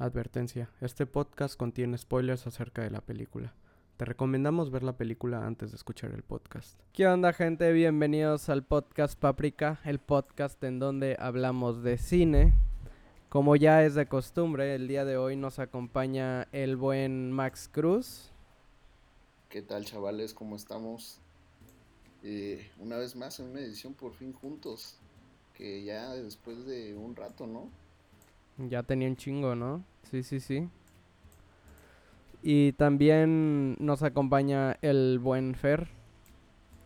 Advertencia, este podcast contiene spoilers acerca de la película. Te recomendamos ver la película antes de escuchar el podcast. ¿Qué onda gente? Bienvenidos al podcast Paprika, el podcast en donde hablamos de cine. Como ya es de costumbre, el día de hoy nos acompaña el buen Max Cruz. ¿Qué tal chavales? ¿Cómo estamos? Eh, una vez más en una edición por fin juntos, que ya después de un rato, ¿no? Ya tenía un chingo, ¿no? Sí, sí, sí. Y también nos acompaña el buen Fer.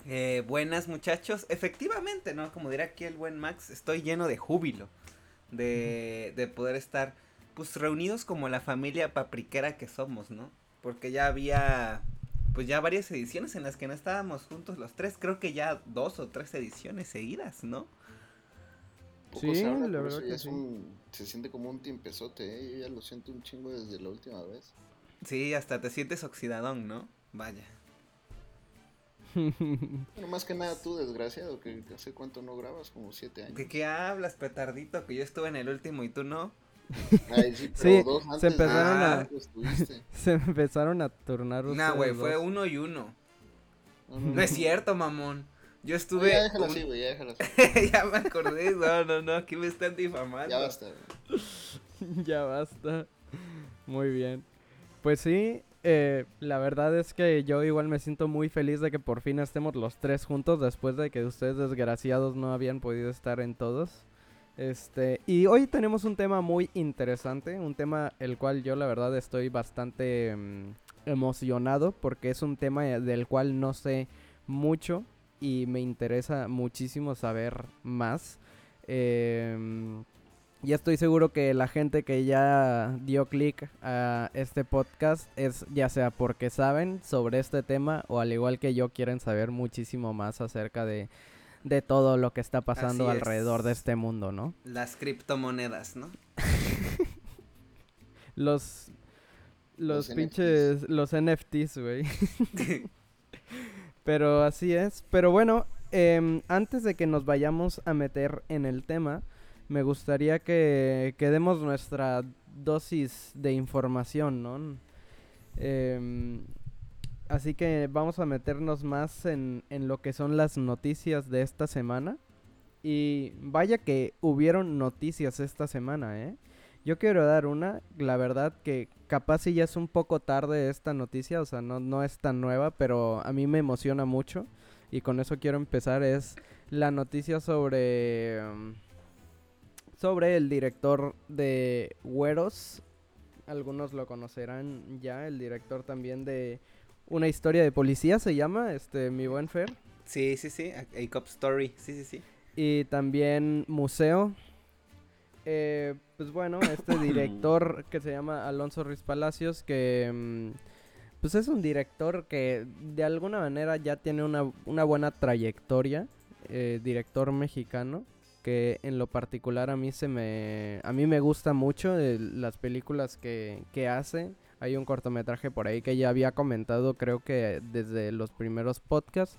Eh, buenas muchachos, efectivamente, ¿no? Como dirá aquí el buen Max, estoy lleno de júbilo de, de poder estar pues reunidos como la familia papriquera que somos, ¿no? Porque ya había pues ya varias ediciones en las que no estábamos juntos los tres, creo que ya dos o tres ediciones seguidas, ¿no? sí, la verdad que sí. Se siente como un timpezote, ¿eh? Yo ya lo siento un chingo desde la última vez. Sí, hasta te sientes oxidadón, ¿no? Vaya. bueno, más que nada tú, desgraciado, que hace cuánto no grabas, como siete años. ¿De qué hablas, petardito? Que yo estuve en el último y tú no. Ay, sí, pero dos antes se empezaron a- tuviste. Se empezaron a turnar Nah, güey, fue uno y uno. No, no, No es cierto, mamón. Yo No, estuve. ya déjalo un- así, güey, ya déjalo así. ya me acordé. No, no, no. Aquí me están difamando. Ya basta. güey. ya basta. Muy bien. Pues sí, eh, la verdad es que yo igual me siento muy feliz de que por fin estemos los tres juntos después de que ustedes desgraciados no habían podido estar en todos. Este, y hoy tenemos un tema muy interesante, un tema el cual yo la verdad estoy bastante mm, emocionado porque es un tema del cual no sé mucho y me interesa muchísimo saber más. Em, y estoy seguro que la gente que ya dio clic a este podcast es ya sea porque saben sobre este tema o al igual que yo quieren saber muchísimo más acerca de, de todo lo que está pasando Así es. alrededor de este mundo, ¿no? Las criptomonedas, ¿no? Los los, Los pinches los NFTs, güey. Pero así es. Pero bueno, em, antes de que nos vayamos a meter en el tema, me gustaría que, que demos nuestra dosis de información, ¿no? Em, así que vamos a meternos más en, en lo que son las noticias de esta semana. Y vaya que hubieron noticias esta semana, ¿eh? Yo quiero dar una, la verdad que capaz si ya es un poco tarde esta noticia, o sea, no, no es tan nueva, pero a mí me emociona mucho y con eso quiero empezar, es la noticia sobre, um, sobre el director de Güeros, algunos lo conocerán ya, el director también de Una historia de policía se llama, este, mi buen Fer, Sí, sí, sí. A, a Cop Story. Sí, sí, sí. y también Museo. Eh, pues bueno, este director que se llama Alonso Ruiz Palacios, que mm, pues es un director que de alguna manera ya tiene una, una buena trayectoria, eh, director mexicano, que en lo particular a mí se me, a mí me gusta mucho las películas que, que hace. Hay un cortometraje por ahí que ya había comentado, creo que desde los primeros podcasts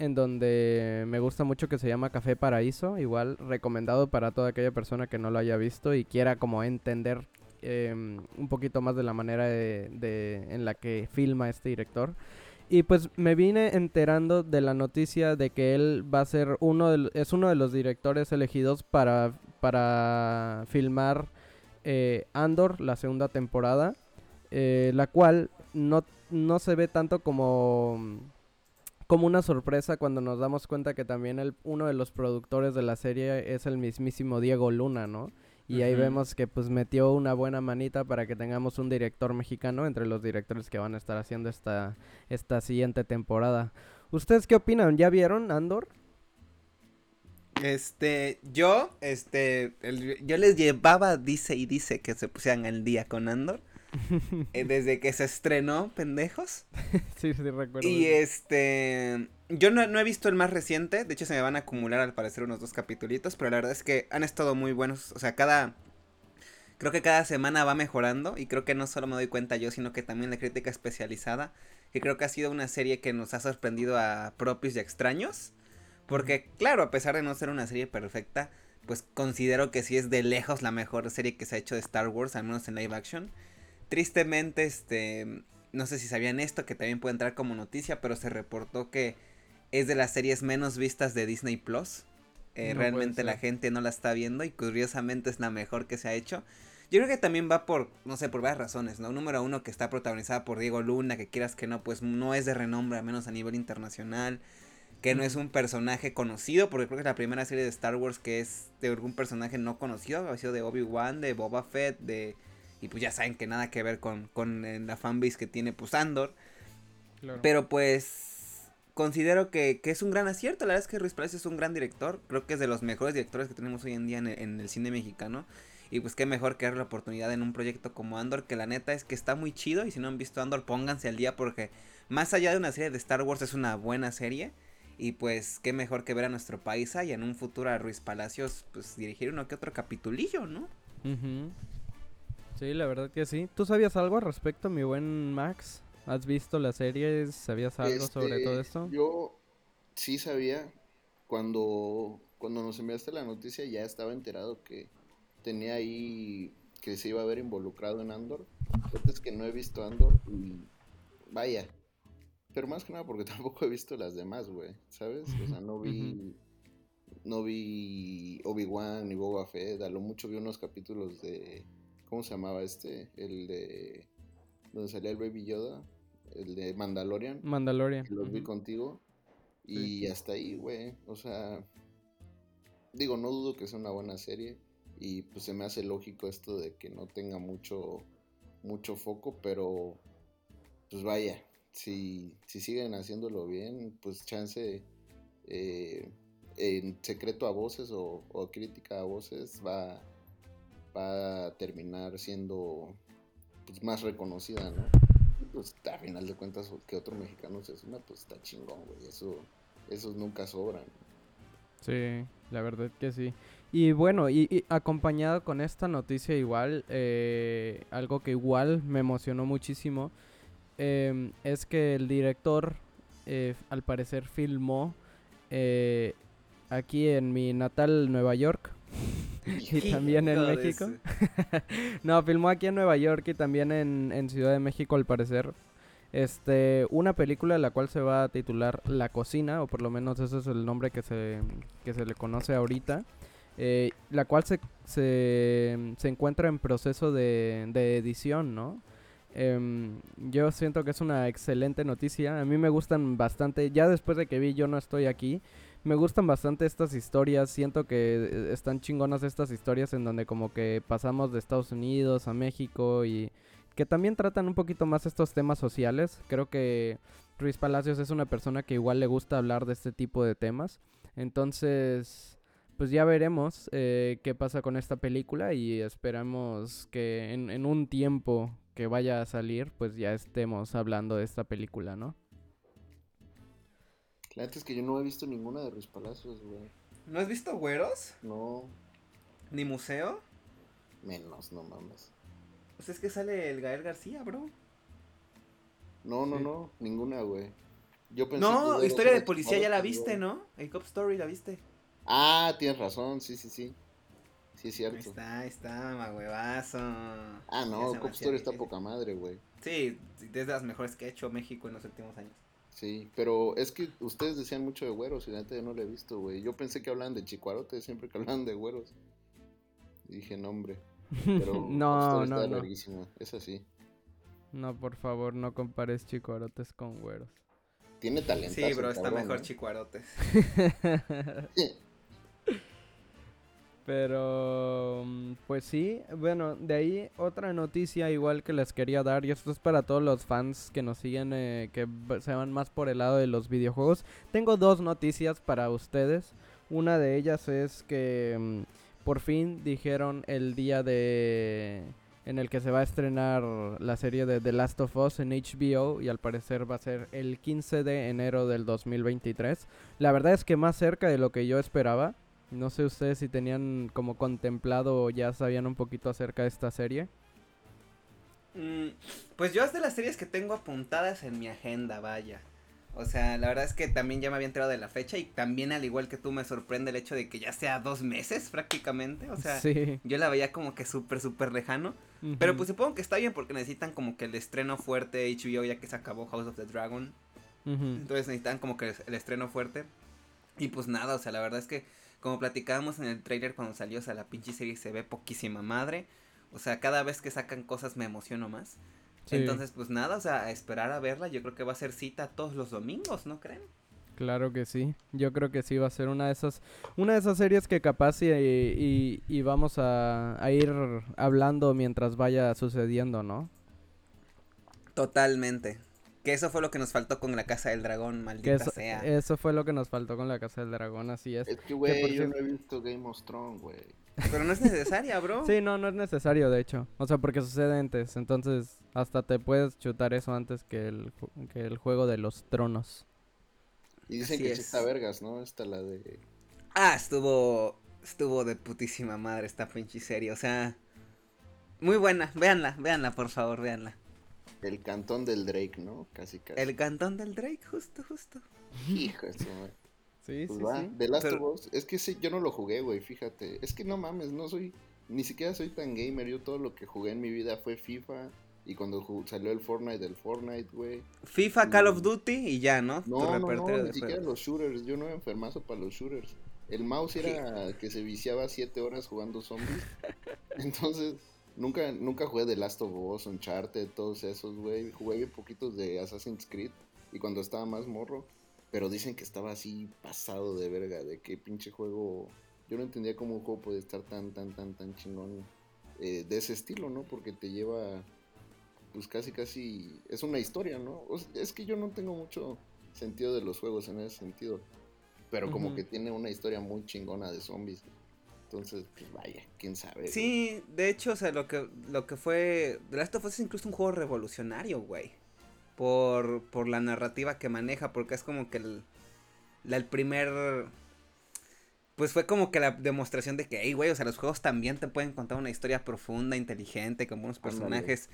en donde me gusta mucho que se llama Café Paraíso, igual recomendado para toda aquella persona que no lo haya visto y quiera como entender em, un poquito más de la manera de, en la que filma este director. Y pues me vine enterando de la noticia de que él va a ser uno de, es uno de los directores elegidos para, para filmar eh, Andor, la segunda temporada, eh, la cual no, no se ve tanto como como una sorpresa cuando nos damos cuenta que también el, uno de los productores de la serie es el mismísimo Diego Luna, ¿no? Y ahí vemos que pues metió una buena manita para que tengamos un director mexicano entre los directores que van a estar haciendo esta, esta siguiente temporada. ¿Ustedes qué opinan? ¿Ya vieron Andor? Este, yo, este, el- yo les llevaba, dice y dice que se pusieran al día con Andor. eh, desde que se estrenó, pendejos. sí, sí, recuerdo. Y este, yo no, no he visto el más reciente, de hecho se me van a acumular al parecer unos dos capitulitos, pero la verdad es que han estado muy buenos, o sea, cada, creo que cada semana va mejorando y creo que no solo me doy cuenta yo, sino que también la crítica especializada, que creo que ha sido una serie que nos ha sorprendido a propios y extraños, porque claro, a pesar de no ser una serie perfecta, pues considero que sí es de lejos la mejor serie que se ha hecho de Star Wars, al menos en live action. Tristemente, este, no sé si sabían esto, que también puede entrar como noticia, pero se reportó que es de las series menos vistas de Disney Plus. Eh, realmente la gente no la está viendo y curiosamente es la mejor que se ha hecho. Yo creo que también va por, no sé, por varias razones, ¿no? Número uno, que está protagonizada por Diego Luna, que quieras que no, pues no es de renombre, al menos a nivel internacional. Que no es un personaje conocido, porque creo que es la primera serie de Star Wars que es de algún personaje no conocido. Ha sido de Obi-Wan, de Boba Fett, de... Y pues ya saben que nada que ver con, con eh, la fanbase que tiene pues Andor. Pero pues considero que, que, es un gran acierto. La verdad es que Ruiz Palacios es un gran director. Creo que es de los mejores directores que tenemos hoy en día en en el cine mexicano. Y pues qué mejor que dar la oportunidad en un proyecto como Andor, que la neta es que está muy chido. Y si no han visto Andor, pónganse al día porque más allá de una serie de Star Wars es una buena serie. Y pues qué mejor que ver a nuestro país y en un futuro a Ruiz Palacios pues dirigir uno que otro capitulillo, ¿no? Sí, la verdad que sí. ¿Tú sabías algo al respecto, mi buen Max? ¿Has visto las series? ¿Sabías algo sobre todo este, esto? Yo sí sabía. Cuando, cuando nos enviaste la noticia ya estaba enterado que tenía ahí que se iba a ver involucrado en Andor. Es que no he visto Andor y vaya. Pero más que nada porque tampoco he visto las demás, güey. ¿Sabes? O sea, no vi. No vi Obi-Wan ni Boba Fett. A lo mucho vi unos capítulos de. ¿Cómo se llamaba este? El de. Donde salía el Baby Yoda. El de Mandalorian. Mandalorian. Los vi contigo. Y hasta ahí, güey. O sea. Digo, no dudo que sea una buena serie y pues se me hace lógico esto de que no tenga mucho mucho foco, pero pues vaya, si, si siguen haciéndolo bien, pues chance eh, en secreto a voces o, crítica a voces va, va a terminar siendo pues, más reconocida, ¿no? Pues a final de cuentas que otro mexicano se suma, pues está chingón, güey, eso, esos nunca sobran. Sí, la verdad que sí. Y bueno, y, acompañado con esta noticia igual, eh, algo que igual me emocionó muchísimo, em, es que el director eh, al parecer filmó eh, aquí en mi natal Nueva York y también en México. no, filmó aquí en Nueva York y también en, en Ciudad de México al parecer. Este, una película la cual se va a titular La Cocina, o por lo menos ese es el nombre que se, que se le conoce ahorita. Eh, la cual se, se, encuentra en proceso de, edición, ¿no? Em, yo siento que es una excelente noticia. A mí me gustan bastante, ya después de que vi Yo no estoy aquí, me gustan bastante estas historias. Siento que eh, están chingonas estas historias en donde como que pasamos de Estados Unidos a México y que también tratan un poquito más estos temas sociales. Creo que Ruiz Palacios es una persona que igual le gusta hablar de este tipo de temas. Entonces, pues ya veremos eh, qué pasa con esta película y esperamos que en, un tiempo que vaya a salir, pues ya estemos hablando de esta película, ¿no? La es que yo no he visto ninguna de Ruiz Palacios, güey. ¿No has visto Güeros? No. ¿Ni Museo? Menos, no mames. Pues es que sale el Gael García, bro. No, no, no, ninguna, güey. Yo pensé no, historia de policía ya la viste, ¿no? El Cop Story la viste. Ah, tienes razón, sí, sí, sí. Sí, es cierto. Ahí está, ahí está, magüevazo. Ah, no, Cop Story está poca madre, güey. Sí, es de las mejores que ha hecho México en los últimos años. Sí, pero es que ustedes decían mucho de güeros y la yo no lo he visto, güey. Yo pensé que hablaban de chicuarote siempre que hablaban de güeros. Y dije, no, hombre. Pero no, no, no. Es así. No, por favor, no compares chicuarotes con güeros. Tiene talento. Sí, bro, está mejor ¿eh? chicuarotes. Pero, mm, pues sí, bueno, de ahí otra noticia igual que les quería dar, y esto es para todos los fans que nos siguen, eh, que se van más por el lado de los videojuegos. Tengo dos noticias para ustedes. Una de ellas es que mm, por fin dijeron el día de en el que se va a estrenar la serie de The Last of Us en HBO y al parecer va a ser el 15 de enero del 2023. La verdad es que más cerca de lo que yo esperaba. No sé ustedes si tenían como contemplado o ya sabían un poquito acerca de esta serie. Mm, pues yo es de las series que tengo apuntadas en mi agenda, vaya. O sea, la verdad es que también ya me había enterado de la fecha y también al igual que tú me sorprende el hecho de que ya sea dos meses prácticamente. O sea, yo la veía como que súper, súper lejano. Pero pues supongo que está bien porque necesitan como que el estreno fuerte HBO ya que se acabó House of the Dragon. Entonces necesitan como que el estreno fuerte. Y pues nada, o sea, la verdad es que como platicábamos en el trailer cuando salió, o sea, la pinche serie se ve poquísima madre. O sea, cada vez que sacan cosas me emociono más. Entonces, pues nada, o sea, a esperar a verla. Yo creo que va a ser cita todos los domingos, ¿no creen? Claro que sí. Yo creo que sí va a ser una de esas, una de esas series que capaz y, y, vamos a, ir hablando mientras vaya sucediendo, ¿no? Totalmente. Que eso fue lo que nos faltó con la Casa del Dragón, maldita eso, sea. Eso fue lo que nos faltó con la Casa del Dragón, así es. Es que, güey, yo no he visto Game of Thrones, güey. Pero no es necesaria, bro. sí, no, no es necesario, de hecho. O sea, porque sucede antes. Entonces, hasta te puedes chutar eso antes que el, que el juego de los tronos. Y dicen que está vergas, ¿no? Esta la de. Ah, estuvo. Estuvo de putísima madre esta pinche serie. O sea. Muy buena. Véanla, véanla, por favor, véanla. El cantón del Drake, ¿no? Casi, casi. El cantón del Drake, justo, justo. Hijo de Sí, pues sí, sí. The Last of Us. Es que sí, yo no lo jugué, güey, fíjate. Es que no mames, no soy. Ni siquiera soy tan gamer. Yo todo lo que jugué en mi vida fue FIFA. Y cuando salió el Fortnite, el Fortnite, güey. FIFA, Call of Duty y ya, ¿no? No, no, no, ni siquiera los shooters. Yo no era enfermazo para los shooters. El mouse era que se viciaba siete horas jugando zombies. Entonces, nunca, nunca jugué The Last of Us, Uncharted, todos esos, güey. Jugué bien poquitos de Assassin's Creed. Y cuando estaba más morro, pero dicen que estaba así pasado de verga, de que pinche juego... Yo no entendía cómo un juego puede estar tan, tan, tan, tan chingón eh, de ese estilo, ¿no? Porque te lleva, pues casi, casi... Es una historia, ¿no? es que yo no tengo mucho sentido de los juegos en ese sentido. Pero como que tiene una historia muy chingona de zombies. Entonces, pues vaya, quién sabe. Sí, de hecho, o sea, lo que, lo que fue. The Last of Us es incluso un juego revolucionario, güey por, por la narrativa que maneja, porque es como que el, el primer... Pues fue como que la demostración de que, hey, güey, o sea, los juegos también te pueden contar una historia profunda, inteligente, con buenos personajes.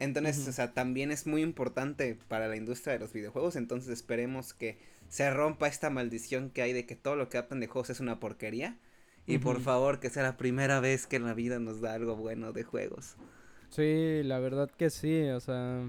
Entonces, o sea, también es muy importante para la industria de los videojuegos. Entonces, esperemos que se rompa esta maldición que hay de que todo lo que hacen de juegos es una porquería. Y por favor, que sea la primera vez que en la vida nos da algo bueno de juegos. Sí, la verdad que sí, o sea,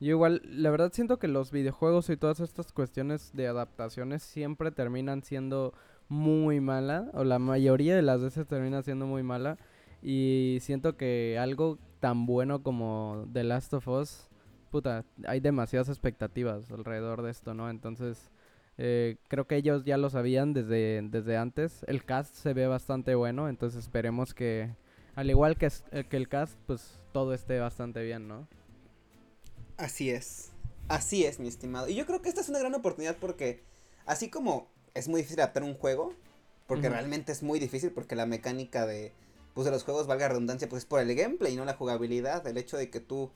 yo igual, la verdad siento que los videojuegos y todas estas cuestiones de adaptaciones siempre terminan siendo muy mala, o la mayoría de las veces termina siendo muy mala. Y siento que algo tan bueno como The Last of Us, puta, hay demasiadas expectativas alrededor de esto, ¿no? Entonces, eh, creo que ellos ya lo sabían desde, desde antes. El cast se ve bastante bueno, entonces esperemos que, al igual que, eh, que el cast, pues todo esté bastante bien, ¿no? Así es. Así es, mi estimado. Y yo creo que esta es una gran oportunidad porque, así como es muy difícil adaptar un juego, porque realmente es muy difícil, porque la mecánica de, pues, de los juegos, valga redundancia, pues es por el gameplay, no la jugabilidad, el hecho de que tú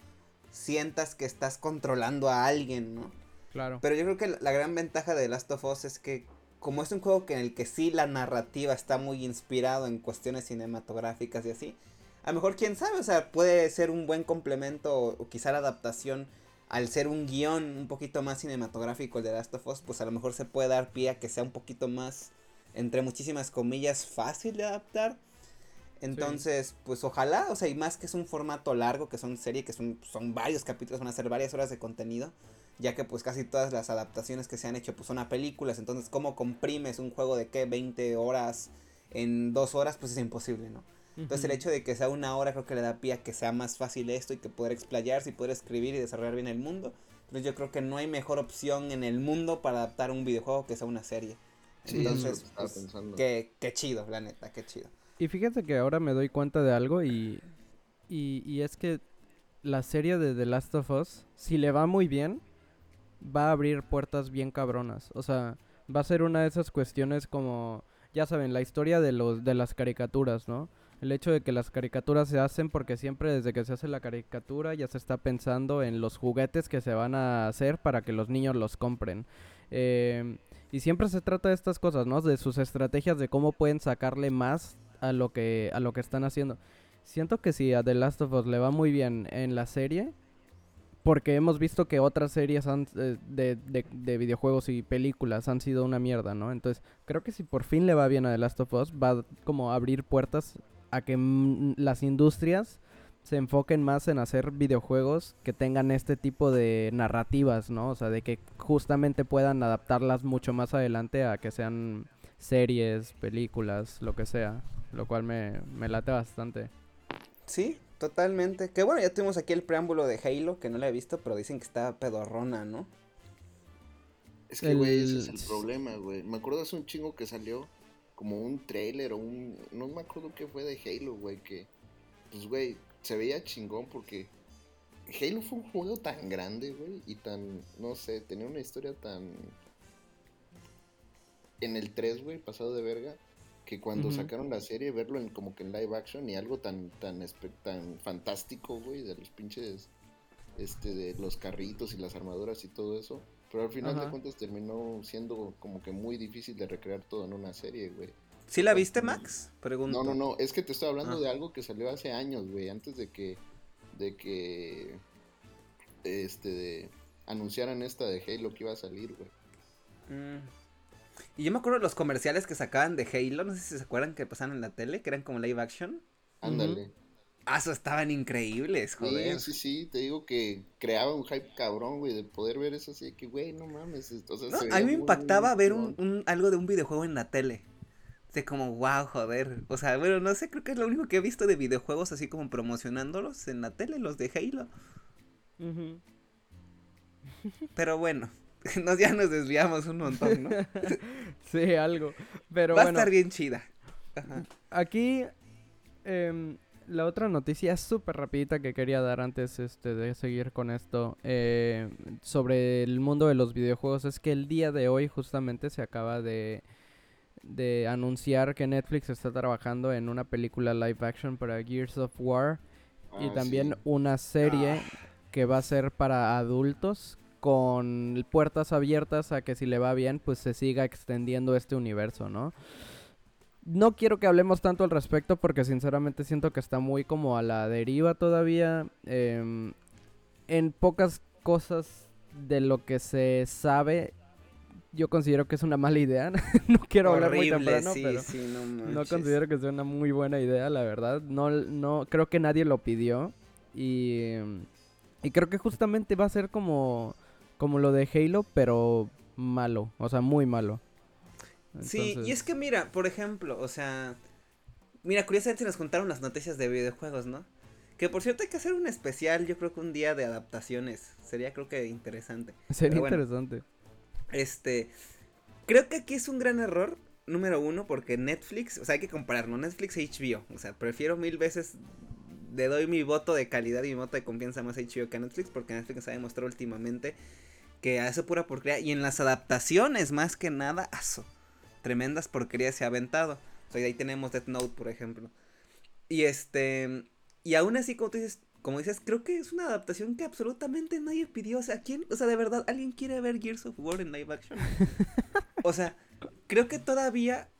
sientas que estás controlando a alguien, ¿no? Claro. Pero yo creo que la, gran ventaja de Last of Us es que, como es un juego que en el que sí la narrativa está muy inspirado en cuestiones cinematográficas y así, a lo mejor quién sabe, o sea, puede ser un buen complemento o, quizá la adaptación al ser un guion un poquito más cinematográfico el de Last of Us, pues a lo mejor se puede dar pie a que sea un poquito más, entre muchísimas comillas, fácil de adaptar. Entonces, pues ojalá, o sea, y más que es un formato largo, que son serie, que son, son varios capítulos, van a ser varias horas de contenido, ya que pues casi todas las adaptaciones que se han hecho pues son a películas, entonces cómo comprimes un juego de qué, 20 horas en dos horas, pues es imposible, ¿no? Entonces el hecho de que sea una hora creo que le da pie a que sea más fácil esto y que poder explayarse y poder escribir y desarrollar bien el mundo. Entonces yo creo que no hay mejor opción en el mundo para adaptar un videojuego que sea una serie. Entonces, pues, qué, qué, chido, la neta, qué chido. Y fíjate que ahora me doy cuenta de algo y, y, y es que la serie de The Last of Us, si le va muy bien, va a abrir puertas bien cabronas. O sea, va a ser una de esas cuestiones como, ya saben, la historia de, los, de las caricaturas, ¿no? el hecho de que las caricaturas se hacen porque siempre desde que se hace la caricatura ya se está pensando en los juguetes que se van a hacer para que los niños los compren. Em, y siempre se trata de estas cosas, ¿no? De sus estrategias de cómo pueden sacarle más a lo que, a lo que están haciendo. Siento que si a The Last of Us le va muy bien en la serie, porque hemos visto que otras series eh, de, de, de, videojuegos y películas han sido una mierda, ¿no? Entonces, creo que si por fin le va bien a The Last of Us, va como a abrir puertas a que las industrias se enfoquen más en hacer videojuegos que tengan este tipo de narrativas, ¿no? O sea, de que justamente puedan adaptarlas mucho más adelante a que sean series, películas, lo que sea, lo cual me, me late bastante. Sí, Totalmente. Que bueno, ya tuvimos aquí el preámbulo de Halo, que no la he visto, pero dicen que está pedorrona, ¿no? Es que, güey, ese es el problema, güey. Me acuerdo hace un chingo que salió como un trailer o un... No me acuerdo qué fue de Halo, güey, que... Pues, güey, se veía chingón porque... Halo fue un juego tan grande, güey, y tan... No sé, tenía una historia tan... En el 3, güey, pasado de verga que cuando sacaron la serie, verlo en como que en live action y algo tan, tan, tan fantástico, güey, de los pinches, este, de los carritos y las armaduras y todo eso. Pero al final de cuentas terminó siendo como que muy difícil de recrear todo en una serie, güey. ¿Sí la viste, Max? Pregunto. No, no, no, es que te estoy hablando ah. de algo que salió hace años, güey, antes de que, de que, este, de, anunciaran esta de Halo que iba a salir, güey. Mm. Y yo me acuerdo de los comerciales que sacaban de Halo, no sé si se acuerdan que pasaban en la tele, que eran como live action. Ándale. Ah, eso estaban increíbles, joder. Sí, sí, sí, te digo que creaba un hype cabrón, güey, de poder ver eso así, que, güey, no mames. O sea, a mí me impactaba ver un, algo de un videojuego en la tele. De como, wow, joder. O sea, bueno, no sé, creo que es lo único que he visto de videojuegos así como promocionándolos en la tele, los de Halo. Pero bueno, nos, ya nos desviamos un montón, ¿no? sí, algo. Pero Va a estar bien chida. Aquí, em, la otra noticia súper rapidita que quería dar antes este, de seguir con esto eh, sobre el mundo de los videojuegos es que el día de hoy justamente se acaba de, de anunciar que Netflix está trabajando en una película live action para Gears of War y ah, también una serie ah. que va a ser para adultos con puertas abiertas a que si le va bien, pues se siga extendiendo este universo, ¿no? No quiero que hablemos tanto al respecto porque sinceramente siento que está muy como a la deriva todavía. Em, en pocas cosas de lo que se sabe, yo considero que es una mala idea. no quiero hablar muy temprano, pero no, considero que sea una muy buena idea, la verdad. No, no, creo que nadie lo pidió. Y, y creo que justamente va a ser como como lo de Halo, pero malo, o sea, muy malo. Sí, y es que mira, por ejemplo, o sea, mira, curiosamente se nos juntaron las noticias de videojuegos, ¿no? Que por cierto hay que hacer un especial, yo creo que un día de adaptaciones, sería creo que interesante. Sería interesante. Este, creo que aquí es un gran error, número uno, porque Netflix, o sea, hay que compararlo, Netflix y HBO, o sea, prefiero mil veces le doy mi voto de calidad y mi voto de confianza más a HBO que a Netflix, porque Netflix ha demostrado últimamente que hace pura porquería. Y en las adaptaciones, más que nada, aso. Tremendas porquerías se ha aventado. O sea, ahí tenemos Death Note, por ejemplo. Y este. Y aún así, como tú dices, como dices, creo que es una adaptación que absolutamente nadie pidió. O sea, ¿quién? O sea, de verdad, ¿alguien quiere ver Gears of War en live action? o sea, creo que todavía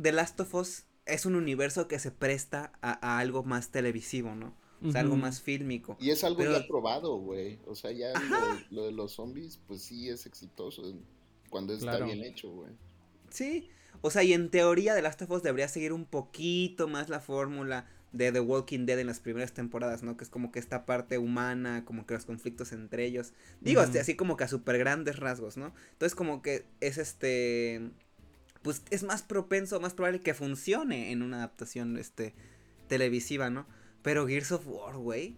The Last of Us es un universo que se presta a algo más televisivo, ¿no? Sea, algo más fílmico. Y es algo ya probado, güey. O sea, ya lo de, los zombies, pues sí es exitoso cuando está bien hecho, güey. Sí. O sea, y en teoría The Last of Us debería seguir un poquito más la fórmula de The Walking Dead en las primeras temporadas, ¿no? Que es como que esta parte humana, como que los conflictos entre ellos. Digo, así como que a súper grandes rasgos, ¿no? Entonces como que es este... Pues es más propenso, más probable que funcione en una adaptación, este, televisiva, ¿no? Pero Gears of War, güey.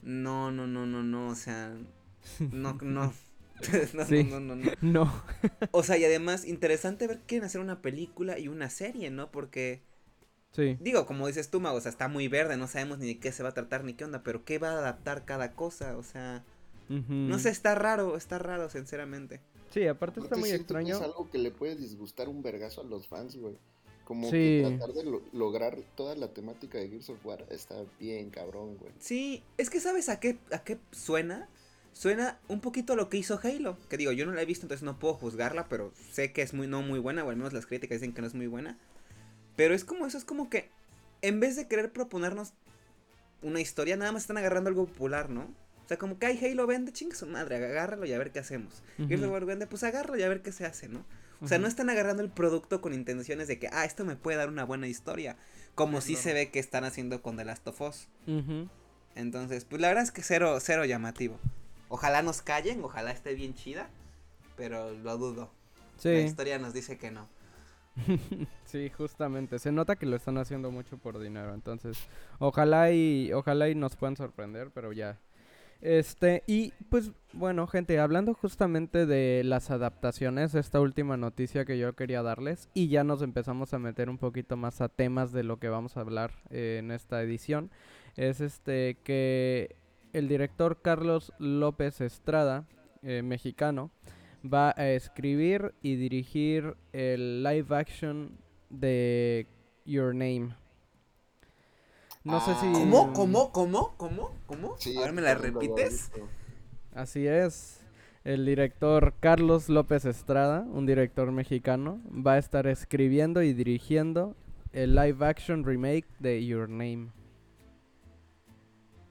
No, no, no, no, no. O sea. No, no. no, no, no, no, no. o sea, y además, interesante ver que quieren hacer una película y una serie, ¿no? Porque. Sí. Digo, como dices tú, Mago, o sea, está muy verde, no sabemos ni de qué se va a tratar ni qué onda, pero qué va a adaptar cada cosa, o sea. No sé, está raro, está raro, sinceramente. Sí, aparte está muy extraño. es algo que le puede disgustar un vergazo a los fans, güey. Como que tratar de lograr toda la temática de Gears of War está bien cabrón, güey. Sí, es que sabes a qué, a qué suena. Suena un poquito a lo que hizo Halo. Que digo, yo no la he visto, entonces no puedo juzgarla, pero sé que es muy no muy buena, o al menos las críticas dicen que no es muy buena. Pero es como eso, es como que en vez de querer proponernos una historia, nada más están agarrando algo popular, ¿no? O sea, como que hay Halo vende, chingue su madre, agárralo y a ver qué hacemos. Gears of War vende, pues agárralo y a ver qué se hace, ¿no? O sea, no están agarrando el producto con intenciones de que, ah, esto me puede dar una buena historia. Como sí se ve que están haciendo con The Last of Us. Entonces, pues la verdad es que cero, cero llamativo. Ojalá nos callen, ojalá esté bien chida, pero lo dudo. Sí. La historia nos dice que no. sí, justamente. Se nota que lo están haciendo mucho por dinero. Entonces, ojalá y ojalá y nos puedan sorprender, pero ya. Este, y pues bueno, gente, hablando justamente de las adaptaciones, esta última noticia que yo quería darles, y ya nos empezamos a meter un poquito más a temas de lo que vamos a hablar eh, en esta edición, es este que el director Carlos López Estrada, eh, mexicano, va a escribir y dirigir el live action de Your Name. No sé si. ¿Cómo? ¿Cómo? ¿Cómo? ¿Cómo? ¿Cómo? a ver, ¿me la repites? Así es. El director Carlos López Estrada, un director mexicano, va a estar escribiendo y dirigiendo el live action remake de Your Name.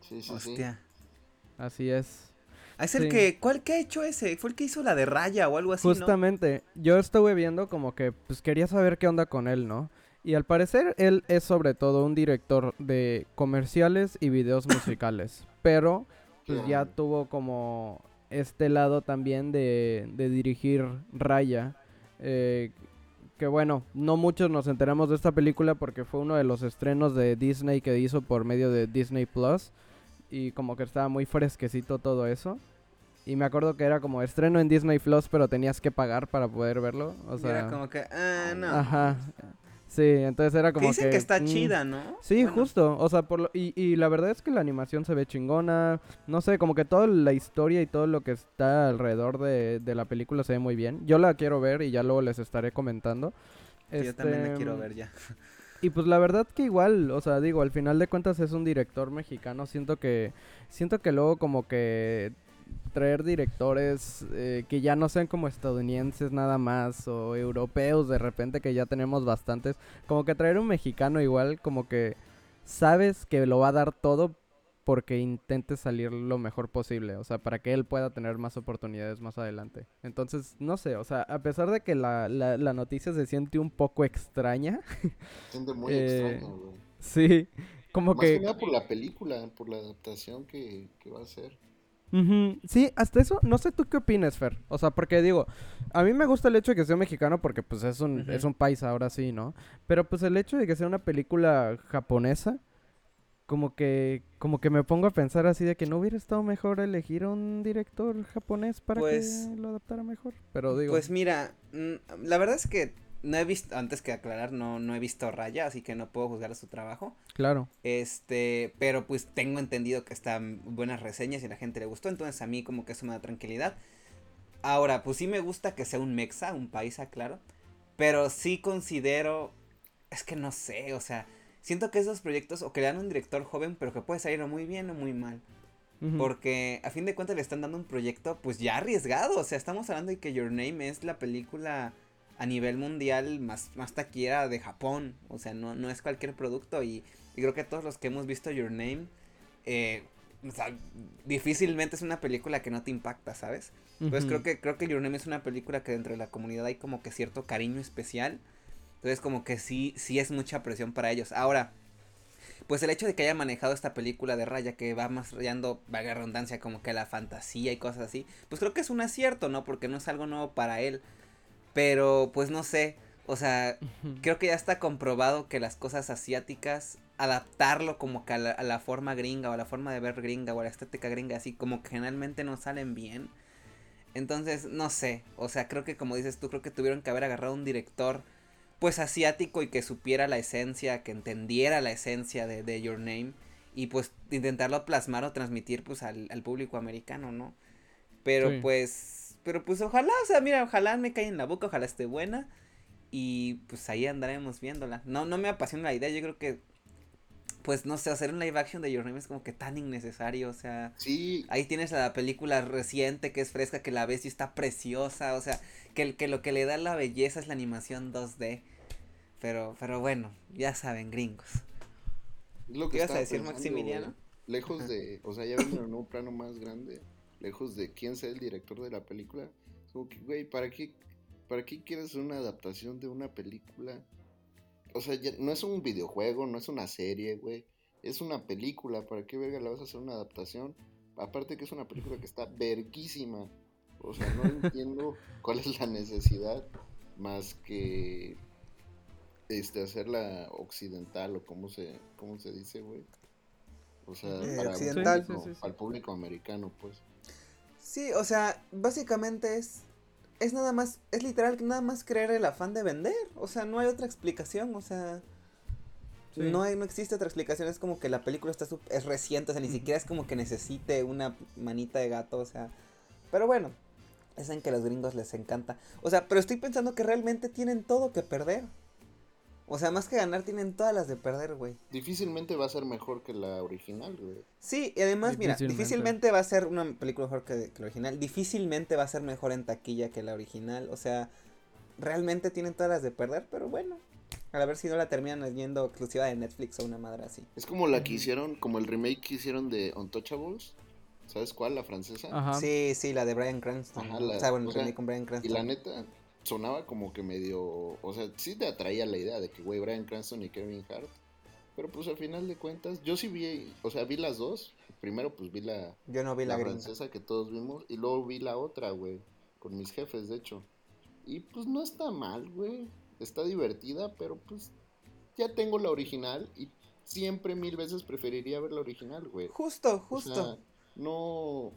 Sí, sí, Hostia. Así es. Ah, es el que, ¿cuál que ha hecho ese? Fue el que hizo la de Raya o algo así, Justamente, yo estuve viendo como que, pues quería saber qué onda con él, ¿no? Y al parecer él es sobre todo un director de comerciales y videos musicales, pero pues ya tuvo como este lado también de, de dirigir Raya, eh, que bueno, no muchos nos enteramos de esta película porque fue uno de los estrenos de Disney que hizo por medio de Disney Plus y como que estaba muy fresquecito todo eso. Y me acuerdo que era como estreno en Disney Plus, pero tenías que pagar para poder verlo. O sea, era como que, ah, no. Ajá. Sí, entonces era como que... Dicen que, está mm, chida, ¿no? Sí, justo. O sea, por lo, y, y la verdad es que la animación se ve chingona. No sé, como que toda la historia y todo lo que está alrededor de, de la película se ve muy bien. Yo la quiero ver y ya luego les estaré comentando. Sí, yo también la quiero este, ver ya. Y pues la verdad que igual, o sea, digo, al final de cuentas es un director mexicano. Siento que, siento que luego como que traer directores eh, que ya no sean como estadounidenses nada más o europeos de repente que ya tenemos bastantes, como que traer un mexicano igual como que sabes que lo va a dar todo porque intente salir lo mejor posible, o sea, para que él pueda tener más oportunidades más adelante. Entonces, no sé, o sea, a pesar de que la, la, noticia se siente un poco extraña. Se siente muy extraña, eh, güey. Sí, como más que... que por la película, por la adaptación que, que va a ser. Sí, hasta eso, no sé tú qué opinas, Fer. O sea, porque digo, a mí me gusta el hecho de que sea mexicano porque pues es un, es un país ahora sí, ¿no? Pero pues el hecho de que sea una película japonesa, como que como que me pongo a pensar así de que no hubiera estado mejor elegir un director japonés para que pues lo adaptara mejor. Pero digo. Pues mira, mm, la verdad es que no he visto, antes que aclarar, no, no he visto Raya, así que no puedo juzgar su trabajo. Claro. Este, pero pues tengo entendido que están buenas reseñas y a la gente le gustó, entonces a mí como que eso me da tranquilidad. Ahora, pues sí me gusta que sea un mexa, un paisa, claro, pero sí considero, es que no sé, o sea, siento que esos proyectos o que le dan un director joven, pero que puede salir muy bien o muy mal. Porque a fin de cuentas le están dando un proyecto pues ya arriesgado. O sea, estamos hablando de que Your Name es la película a nivel mundial más, más taquiera de Japón. O sea, no, no es cualquier producto. Y, creo que todos los que hemos visto Your Name, eh, difícilmente es una película que no te impacta, ¿sabes? Entonces creo que, creo que Your Name es una película que dentro de la comunidad hay como que cierto cariño especial. Entonces como que sí, sí es mucha presión para ellos. Ahora, pues el hecho de que haya manejado esta película de Raya que va más rayando, valga redundancia, como que la fantasía y cosas así, pues creo que es un acierto, ¿no? Porque no es algo nuevo para él. Pero pues no sé, o sea, creo que ya está comprobado que las cosas asiáticas, adaptarlo como que a la, a la, forma gringa o a la forma de ver gringa o a la estética gringa, así como que generalmente no salen bien. Entonces, no sé, o sea, creo que como dices tú, creo que tuvieron que haber agarrado un director pues asiático y que supiera la esencia, que entendiera la esencia de, de Your Name y pues intentarlo plasmar o transmitir pues al, público americano, ¿no? Pero pues, pero pues ojalá, o sea, mira, ojalá me caiga en la boca, ojalá esté buena y pues ahí andaremos viéndola. No, no me apasiona la idea, yo creo que pues no sé, hacer un live action de Your Name es como que tan innecesario, o sea, sí. ahí tienes la película reciente que es fresca, que la ves y está preciosa, o sea, que, que lo que le da la belleza es la animación 2D. Pero, pero bueno, ya saben, gringos. Lo que ¿Qué ibas a decir, Maximiliano? lejos de, o sea, ya viendo en un plano más grande, lejos de quién sea el director de la película, es como que, güey, ¿para qué, ¿para qué quieres una adaptación de una película? O sea, ya, no es un videojuego, no es una serie, güey. Es una película, ¿para qué verga le vas a hacer una adaptación? Aparte que es una película que está verguísima. O sea, no entiendo cuál es la necesidad más que este hacerla occidental o cómo se cómo se dice, güey. O sea, Eh, para, occidental. El público, Sí, sí, sí. para el público americano, pues. Sí, o sea, básicamente es. Es nada más. Es literal nada más creer el afán de vender. O sea, no hay otra explicación. O sea. Sí. No, hay, no existe otra explicación. Es como que la película está es reciente. O sea, ni siquiera es como que necesite una manita de gato. O sea. Pero bueno. Es en que a los gringos les encanta. O sea, pero estoy pensando que realmente tienen todo que perder. O sea, más que ganar, tienen todas las de perder, güey. Difícilmente va a ser mejor que la original, güey. Sí, y además, mira, Difícilmente. va a ser una película mejor que, que la original. Difícilmente va a ser mejor en taquilla que la original. O sea, realmente tienen todas las de perder, pero bueno. A ver si no la terminan yendo exclusiva de Netflix o una madre así. Es como la que hicieron, como el remake que hicieron de Untouchables. ¿Sabes cuál? La francesa. Ajá. Sí, sí, la de Brian Cranston. Ajá, la- o sea, bueno, o sea, con Brian Y Cranston. la neta, sonaba como que medio. O sea, sí te atraía la idea de que, güey, Brian Cranston y Kevin Hart. Pero pues al final de cuentas, yo sí vi, o sea, vi las dos. Primero, pues vi la, Yo no vi la la, francesa que todos vimos. Y luego vi la otra, güey. Con mis jefes, de hecho. Y pues no está mal, güey. Está divertida, pero pues ya tengo la original. Y siempre mil veces preferiría ver la original, güey. Justo, O justo. sea, no,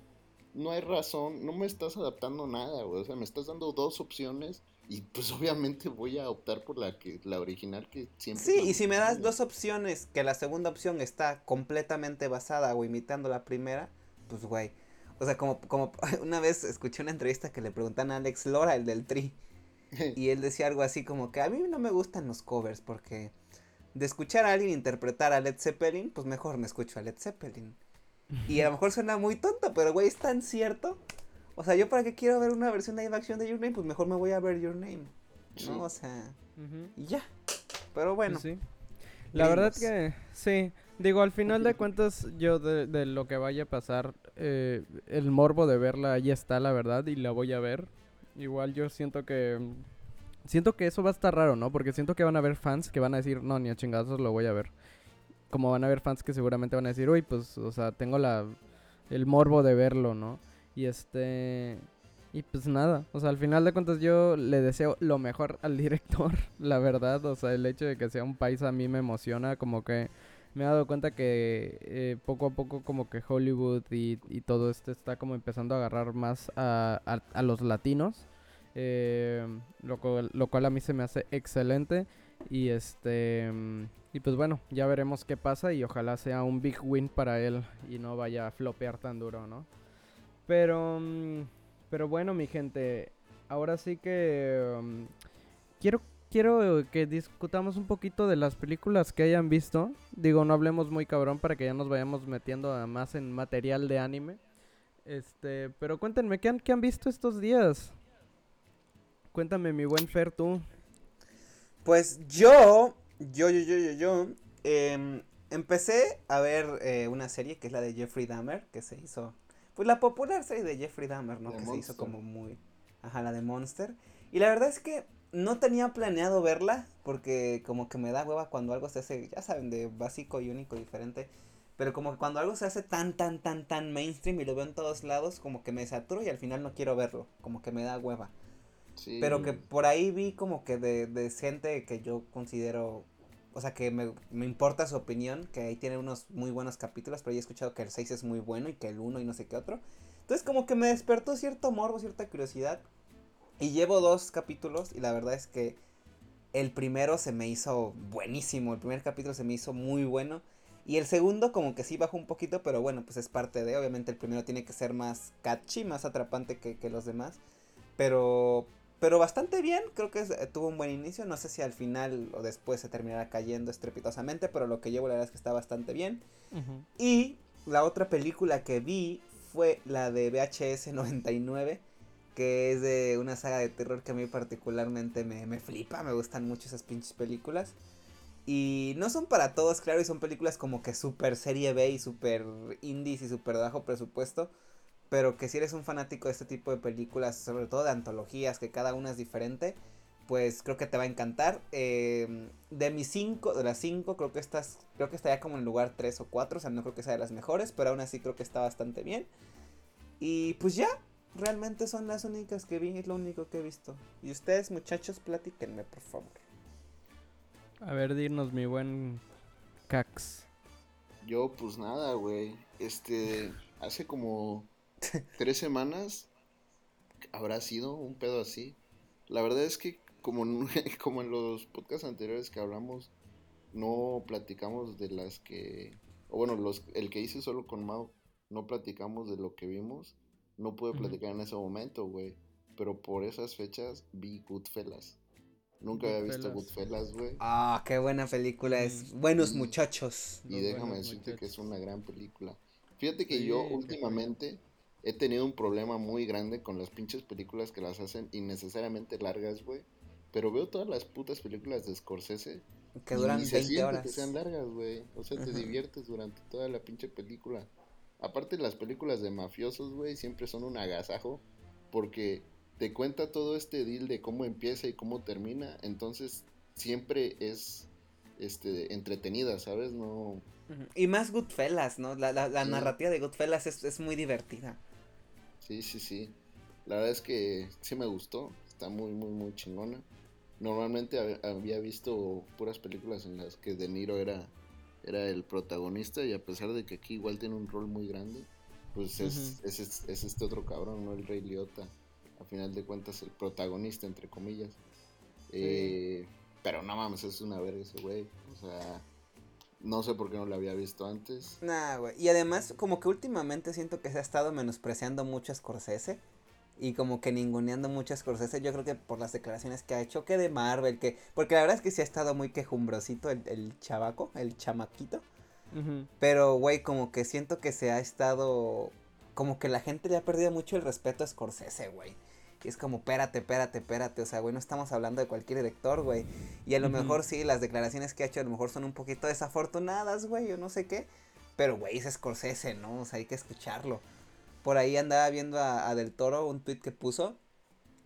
no hay razón, no me estás adaptando nada, güey. O sea, me estás dando dos opciones y pues obviamente voy a optar por la que la original que siempre. Sí, y si me das dos opciones, que la segunda opción está completamente basada o imitando la primera, pues güey. O sea, como, como una vez escuché una entrevista que le preguntan a Alex Lora, el del Tri, y él decía algo así como que a mí no me gustan los covers porque de escuchar a alguien interpretar a Led Zeppelin, pues mejor me escucho a Led Zeppelin. Y a lo mejor suena muy tonto, pero güey, es tan cierto. O sea, yo para qué quiero ver una versión live action de Your Name, pues mejor me voy a ver Your Name. ¿No? O sea, y ya. Pero bueno. Sí. La verdad que sí. Digo, al final de cuentas, yo de, de lo que vaya a pasar, eh, el morbo de verla ahí está, la verdad, y la voy a ver. Igual yo siento que... Siento que eso va a estar raro, ¿no? Porque siento que van a haber fans que van a decir, no, ni a chingazos lo voy a ver. Como van a haber fans que seguramente van a decir, uy, pues, o sea, tengo la... El morbo de verlo, ¿no? Y este... Y pues nada, o sea, al final de cuentas yo le deseo lo mejor al director, la verdad, o sea, el hecho de que sea un país a mí me emociona, como que me he dado cuenta que eh, poco a poco como que Hollywood y, y todo esto está como empezando a agarrar más a, a- los latinos, eh, lo, lo cual a mí se me hace excelente y este... Y pues bueno, ya veremos qué pasa y ojalá sea un big win para él y no vaya a flopear tan duro, ¿no? Pero, mm, pero bueno, mi gente, ahora sí que mm, quiero quiero que discutamos un poquito de las películas que hayan visto. Digo, no hablemos muy cabrón para que ya nos vayamos metiendo a más en material de anime. Este, pero cuéntenme, ¿qué han, qué han visto estos días? Cuéntame, mi buen Fer, tú. Pues yo, yo, yo, yo, yo, yo, em, empecé a ver eh, una serie que es la de Jeffrey Dahmer, que se hizo, pues la popular serie de Jeffrey Dahmer, ¿no? Que se hizo como muy, ajá, la de Monster. Y la verdad es que no tenía planeado verla, porque como que me da hueva cuando algo se hace, ya saben, de básico y único, diferente. Pero como que cuando algo se hace tan, tan, tan, tan mainstream y lo veo en todos lados, como que me saturo y al final no quiero verlo, como que me da hueva. Pero que por ahí vi como que de, de gente que yo considero, o sea, que me, me importa su opinión, que ahí tiene unos muy buenos capítulos, pero ya he escuchado que el 6 es muy bueno y que el 1 y no sé qué otro. Entonces como que me despertó cierto morbo, cierta curiosidad. Y llevo dos capítulos y la verdad es que el primero se me hizo buenísimo, el primer capítulo se me hizo muy bueno. Y el segundo como que sí bajó un poquito, pero bueno, pues es parte de, obviamente el primero tiene que ser más catchy, más atrapante que, que los demás. Pero, pero bastante bien, creo que eh, tuvo un buen inicio, no sé si al final o después se terminará cayendo estrepitosamente, pero lo que llevo la verdad es que está bastante bien. Y la otra película que vi fue la de VHS 99, que es de una saga de terror que a mí particularmente me, me flipa, me gustan mucho esas pinches películas. Y no son para todos, claro, y son películas como que super serie B y super indies y super bajo presupuesto. Pero que si eres un fanático de este tipo de películas, sobre todo de antologías, que cada una es diferente, pues creo que te va a encantar. Em, de mis cinco, de las cinco, creo que estás, creo que estaría como en lugar 3 o 4, o sea, no creo que sea de las mejores, pero aún así creo que está bastante bien. Y pues ya, realmente son las únicas que vi, es lo único que he visto. Y ustedes, muchachos, platíquenme, por favor. A ver, dinos, mi buen Cax. Yo, pues nada, güey. Este, hace como tres semanas habrá sido un pedo así. La verdad es que, como en, como en los podcasts anteriores que hablamos, no platicamos de las que. O bueno, los, el que hice solo con Mau, no platicamos de lo que vimos. No pude platicar en ese momento, güey. Pero por esas fechas vi Goodfellas. Nunca había visto Goodfellas, güey. Ah, qué buena película es. Buenos muchachos. Y déjame decirte que es una gran película. Fíjate que yo últimamente he tenido un problema muy grande con las pinches películas que las hacen innecesariamente largas, güey. Pero veo todas las putas películas de Scorsese. Que duran y 20 horas. que sean largas, güey. O sea, te diviertes durante toda la pinche película. Aparte, las películas de mafiosos, güey, siempre son un agasajo. Porque te cuenta todo este deal de cómo empieza y cómo termina, entonces siempre es este entretenida, ¿sabes? No y más Goodfellas, ¿no? La, la, narrativa de Goodfellas es, es muy divertida. Sí, sí, sí. La verdad es que sí me gustó, está muy, muy, muy chingona. Normalmente había visto puras películas en las que De Niro era, era el protagonista y a pesar de que aquí igual tiene un rol muy grande, pues es, es, es, este otro cabrón, ¿no? El Rey Liotta a final de cuentas el protagonista, entre comillas. Eh, pero no mames, es una verga ese güey. O sea, no sé por qué no lo había visto antes. Nah, güey. Y además, como que últimamente siento que se ha estado menospreciando mucho a Scorsese. Y como que ninguneando mucho a Scorsese. Yo creo que por las declaraciones que ha hecho, que de Marvel, que. Porque la verdad es que sí ha estado muy quejumbrosito el, el chavaco, el chamaquito. Pero, güey, como que siento que se ha estado. Como que la gente le ha perdido mucho el respeto a Scorsese, güey. Y es como, espérate, espérate, espérate. O sea, güey, no estamos hablando de cualquier director, güey. Y a lo mejor sí, las declaraciones que ha hecho a lo mejor son un poquito desafortunadas, güey, o no sé qué. Pero, güey, es Scorsese, ¿no? O sea, hay que escucharlo. Por ahí andaba viendo a, a Del Toro un tweet que puso.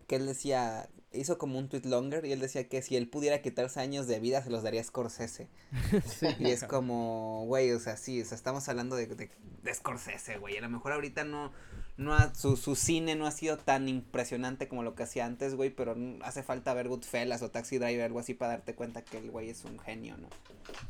Que él decía, hizo como un tweet longer y él decía que si él pudiera quitarse años de vida se los daría a Scorsese. y es como, güey, o sea, sí, o sea, estamos hablando de, de, de Scorsese, güey. A lo mejor ahorita no, no su, su cine no ha sido tan impresionante como lo que hacía antes, güey, pero hace falta ver Goodfellas o Taxi Driver, algo así para darte cuenta que el güey es un genio, ¿no?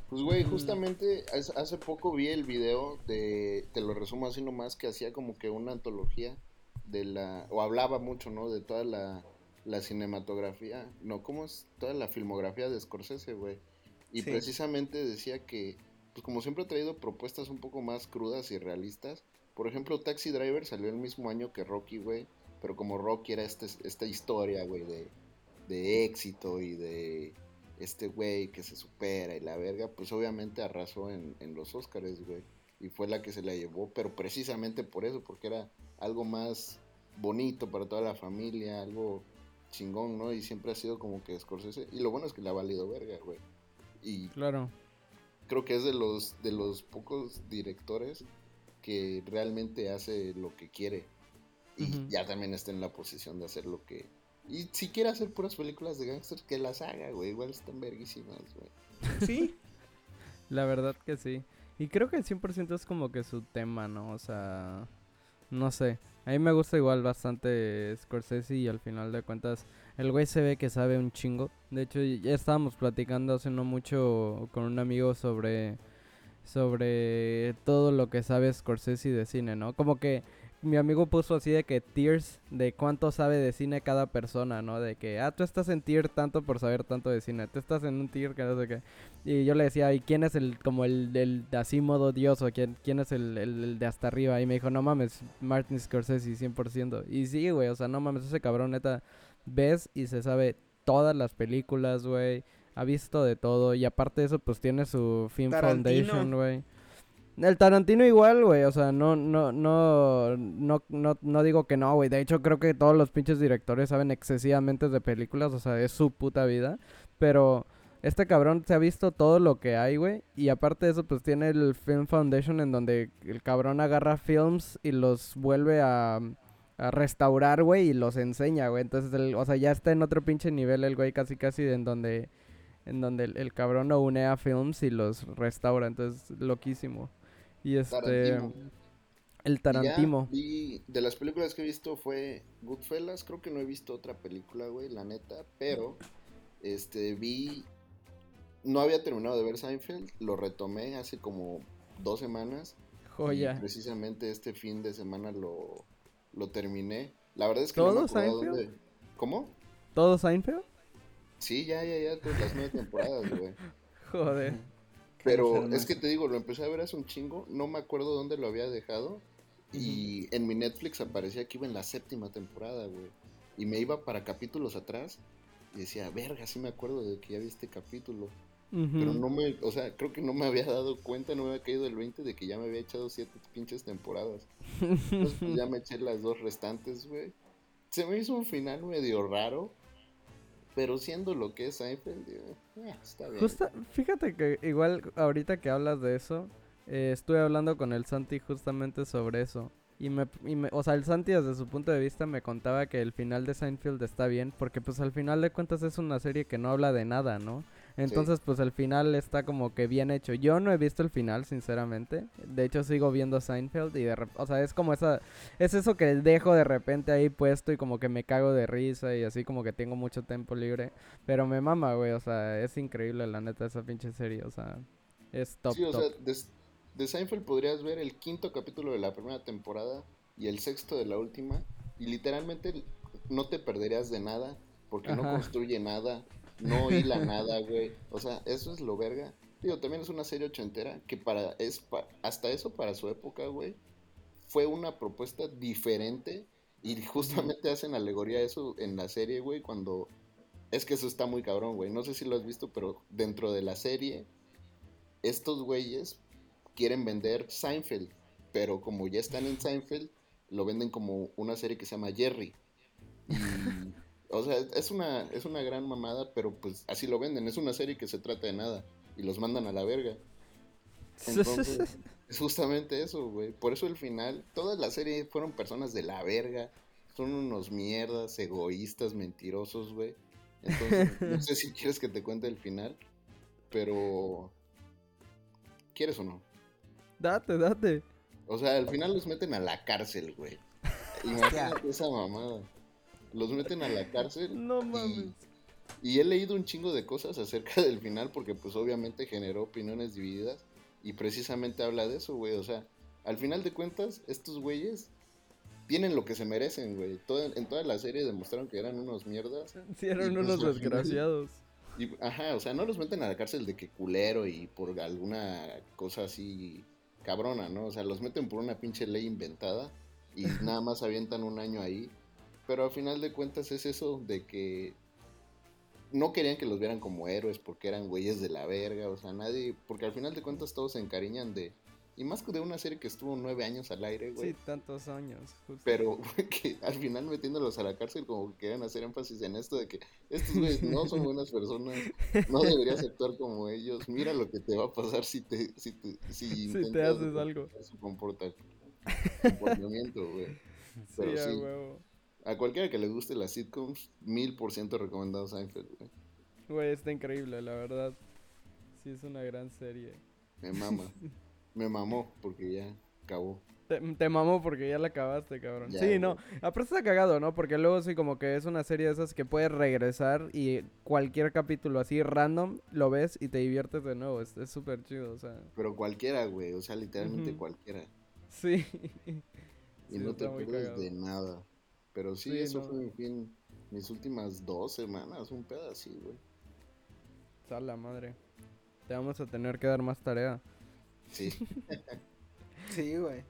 Pues, güey, justamente hace poco vi el video de, te lo resumo así nomás, que hacía como que una antología de la, o hablaba mucho, ¿no? De toda la la cinematografía, no, ¿cómo es toda la filmografía de Scorsese, güey? Y precisamente decía que, pues como siempre ha traído propuestas un poco más crudas y realistas. Por ejemplo, Taxi Driver salió el mismo año que Rocky, güey. Pero como Rocky era este, esta historia, güey, de, de éxito y de este güey que se supera y la verga, pues obviamente arrasó en, en los Oscars, güey. Y fue la que se la llevó, pero precisamente por eso, porque era algo más bonito para toda la familia, algo chingón, ¿no? Y siempre ha sido como que Scorsese. Y lo bueno es que le ha valido verga, güey. Y claro. Creo que es de los, de los pocos directores que realmente hace lo que quiere. Y ya también está en la posición de hacer lo que... Y si quiere hacer puras películas de gangsters, que las haga, güey. Igual están verguísimas, güey. Sí. la verdad que sí. Y creo que el 100% es como que su tema, ¿no? O sea, no sé. A mí me gusta igual bastante Scorsese y al final de cuentas el güey se ve que sabe un chingo. De hecho, ya estábamos platicando hace no mucho con un amigo sobre sobre todo lo que sabe Scorsese de cine, ¿no? Como que mi amigo puso así de que tiers de cuánto sabe de cine cada persona, ¿no? De que, ah, tú estás en tier tanto por saber tanto de cine, tú estás en un tier que no sé qué. Y yo le decía, ¿y quién es el, como el, del de así modo dios o quién, quién es el, el, de hasta arriba? Y me dijo, no mames, Martin Scorsese 100%. Y sí, güey, o sea, no mames, ese cabrón neta, ves y se sabe todas las películas, güey. Ha visto de todo y aparte de eso, pues tiene su Film Foundation, güey. El Tarantino igual, güey, o sea, no, no, no, no, no, no digo que no, güey. De hecho, creo que todos los pinches directores saben excesivamente de películas, o sea, es su puta vida. Pero Este cabrón se ha visto todo lo que hay, güey. Y aparte de eso, pues tiene el Film Foundation en donde el cabrón agarra films y los vuelve a, restaurar, güey, y los enseña, güey. Entonces, el, o sea, ya está en otro pinche nivel el güey, casi casi en donde, en donde el, el cabrón lo une a films y los restaura. Entonces, loquísimo. Y este... Tarantino. El Y vi- de las películas que he visto fue Goodfellas, creo que no he visto otra película, güey, la neta, pero este vi no había terminado de ver Seinfeld, lo retomé hace como dos semanas y Joya. precisamente este fin de semana lo, lo terminé. La verdad es que no me ¿Todo Seinfeld? dónde- ¿Cómo? ¿Todo Seinfeld? Sí, ya, ya, ya, todas las nueve temporadas, güey. Joder. Pero es que te digo, lo empecé a ver hace un chingo, no me acuerdo dónde lo había dejado. Y en mi Netflix aparecía que iba en la séptima temporada, güey. Y me iba para capítulos atrás y decía, verga, sí me acuerdo de que ya vi este capítulo. Pero no me, o sea, creo que no me había dado cuenta, no me había caído el 20 de que ya me había echado siete pinches temporadas. Entonces pues, ya me eché las dos restantes, güey. Se me hizo un final medio raro. Pero siendo lo que es Seinfeld, "Ah, está bien. Justa- fíjate que igual ahorita que hablas de eso, eh, estuve hablando con el Santi justamente sobre eso. Y me, y me- o sea, el Santi desde su punto de vista me contaba que el final de Seinfeld está bien, porque pues al final de cuentas es una serie que no habla de nada, ¿no? Entonces pues el final está como que bien hecho. Yo no he visto el final, sinceramente. De hecho sigo viendo Seinfeld y de o sea, es como esa, es eso que dejo de repente ahí puesto y como que me cago de risa y así como que tengo mucho tiempo libre. Pero me mama, güey, o sea, es increíble la neta esa pinche serie, o sea, es top, sí, o top. sea, de, de Seinfeld podrías ver el quinto capítulo de la primera temporada y el sexto de la última. Y literalmente no te perderías de nada porque no construye nada, no hila nada, güey. O sea, eso es lo verga. Digo, también es una serie ochentera que para es pa- hasta eso para su época, güey, fue una propuesta diferente y justamente hacen alegoría a eso en la serie, güey, cuando es que eso está muy cabrón, güey. No sé si lo has visto, pero dentro de la serie estos güeyes quieren vender Seinfeld, pero como ya están en Seinfeld, lo venden como una serie que se llama Jerry. Y, o sea, es una, es una gran mamada, pero pues así lo venden. Es una serie que se trata de nada y los mandan a la verga. Entonces, es justamente eso, güey. Por eso el final, toda la serie fueron personas de la verga. Son unos mierdas, egoístas, mentirosos, güey. Entonces, no sé si quieres que te cuente el final, pero... ¿Quieres o no? Date, date. O sea, al final los meten a la cárcel, güey. Imagínate esa mamada. Los meten a la cárcel. No mames. Y he leído un chingo de cosas acerca del final porque pues obviamente generó opiniones divididas y precisamente habla de eso, güey. O sea, al final de cuentas, estos güeyes tienen lo que se merecen, güey. Todo- en toda la serie demostraron que eran unos mierdas. Sí, eran pues, unos desgraciados. Y, ajá, o sea, no los meten a la cárcel de que culero y por alguna cosa así cabrona, ¿no? O sea, los meten por una pinche ley inventada y nada más avientan un año ahí. Pero al final de cuentas es eso de que no querían que los vieran como héroes porque eran güeyes de la verga, o sea, nadie, porque al final de cuentas todos se encariñan de, y más que de una serie que estuvo nueve años al aire, güey. Sí, tantos años. justo. Pero que al final metiéndolos a la cárcel como que querían hacer énfasis en esto de que estos güeyes no son buenas personas, no deberías actuar como ellos, mira lo que te va a pasar si te si te, si te haces algo. su comporta- comportamiento, güey. Sí, Pero a sí, huevo. A cualquiera que le guste las sitcoms, mil por ciento recomendado Seinfeld, güey. Güey, está increíble, la verdad. Sí, es una gran serie. Me mama. Me mamó porque ya acabó. Te, te mamo porque ya la acabaste, cabrón. Ya, sí, no. Aparte está cagado, ¿no? Porque luego sí como que es una serie de esas que puedes regresar y cualquier capítulo así random lo ves y te diviertes de nuevo. Es súper chido, o sea. Pero cualquiera, güey, o sea, literalmente cualquiera. Sí. Y Sí, no te pierdes de nada. Pero sí, Sí, eso no. fue mi fin, mis últimas dos semanas, un así, güey. Sal la madre. Te vamos a tener que dar más tarea. Sí, Sí, güey.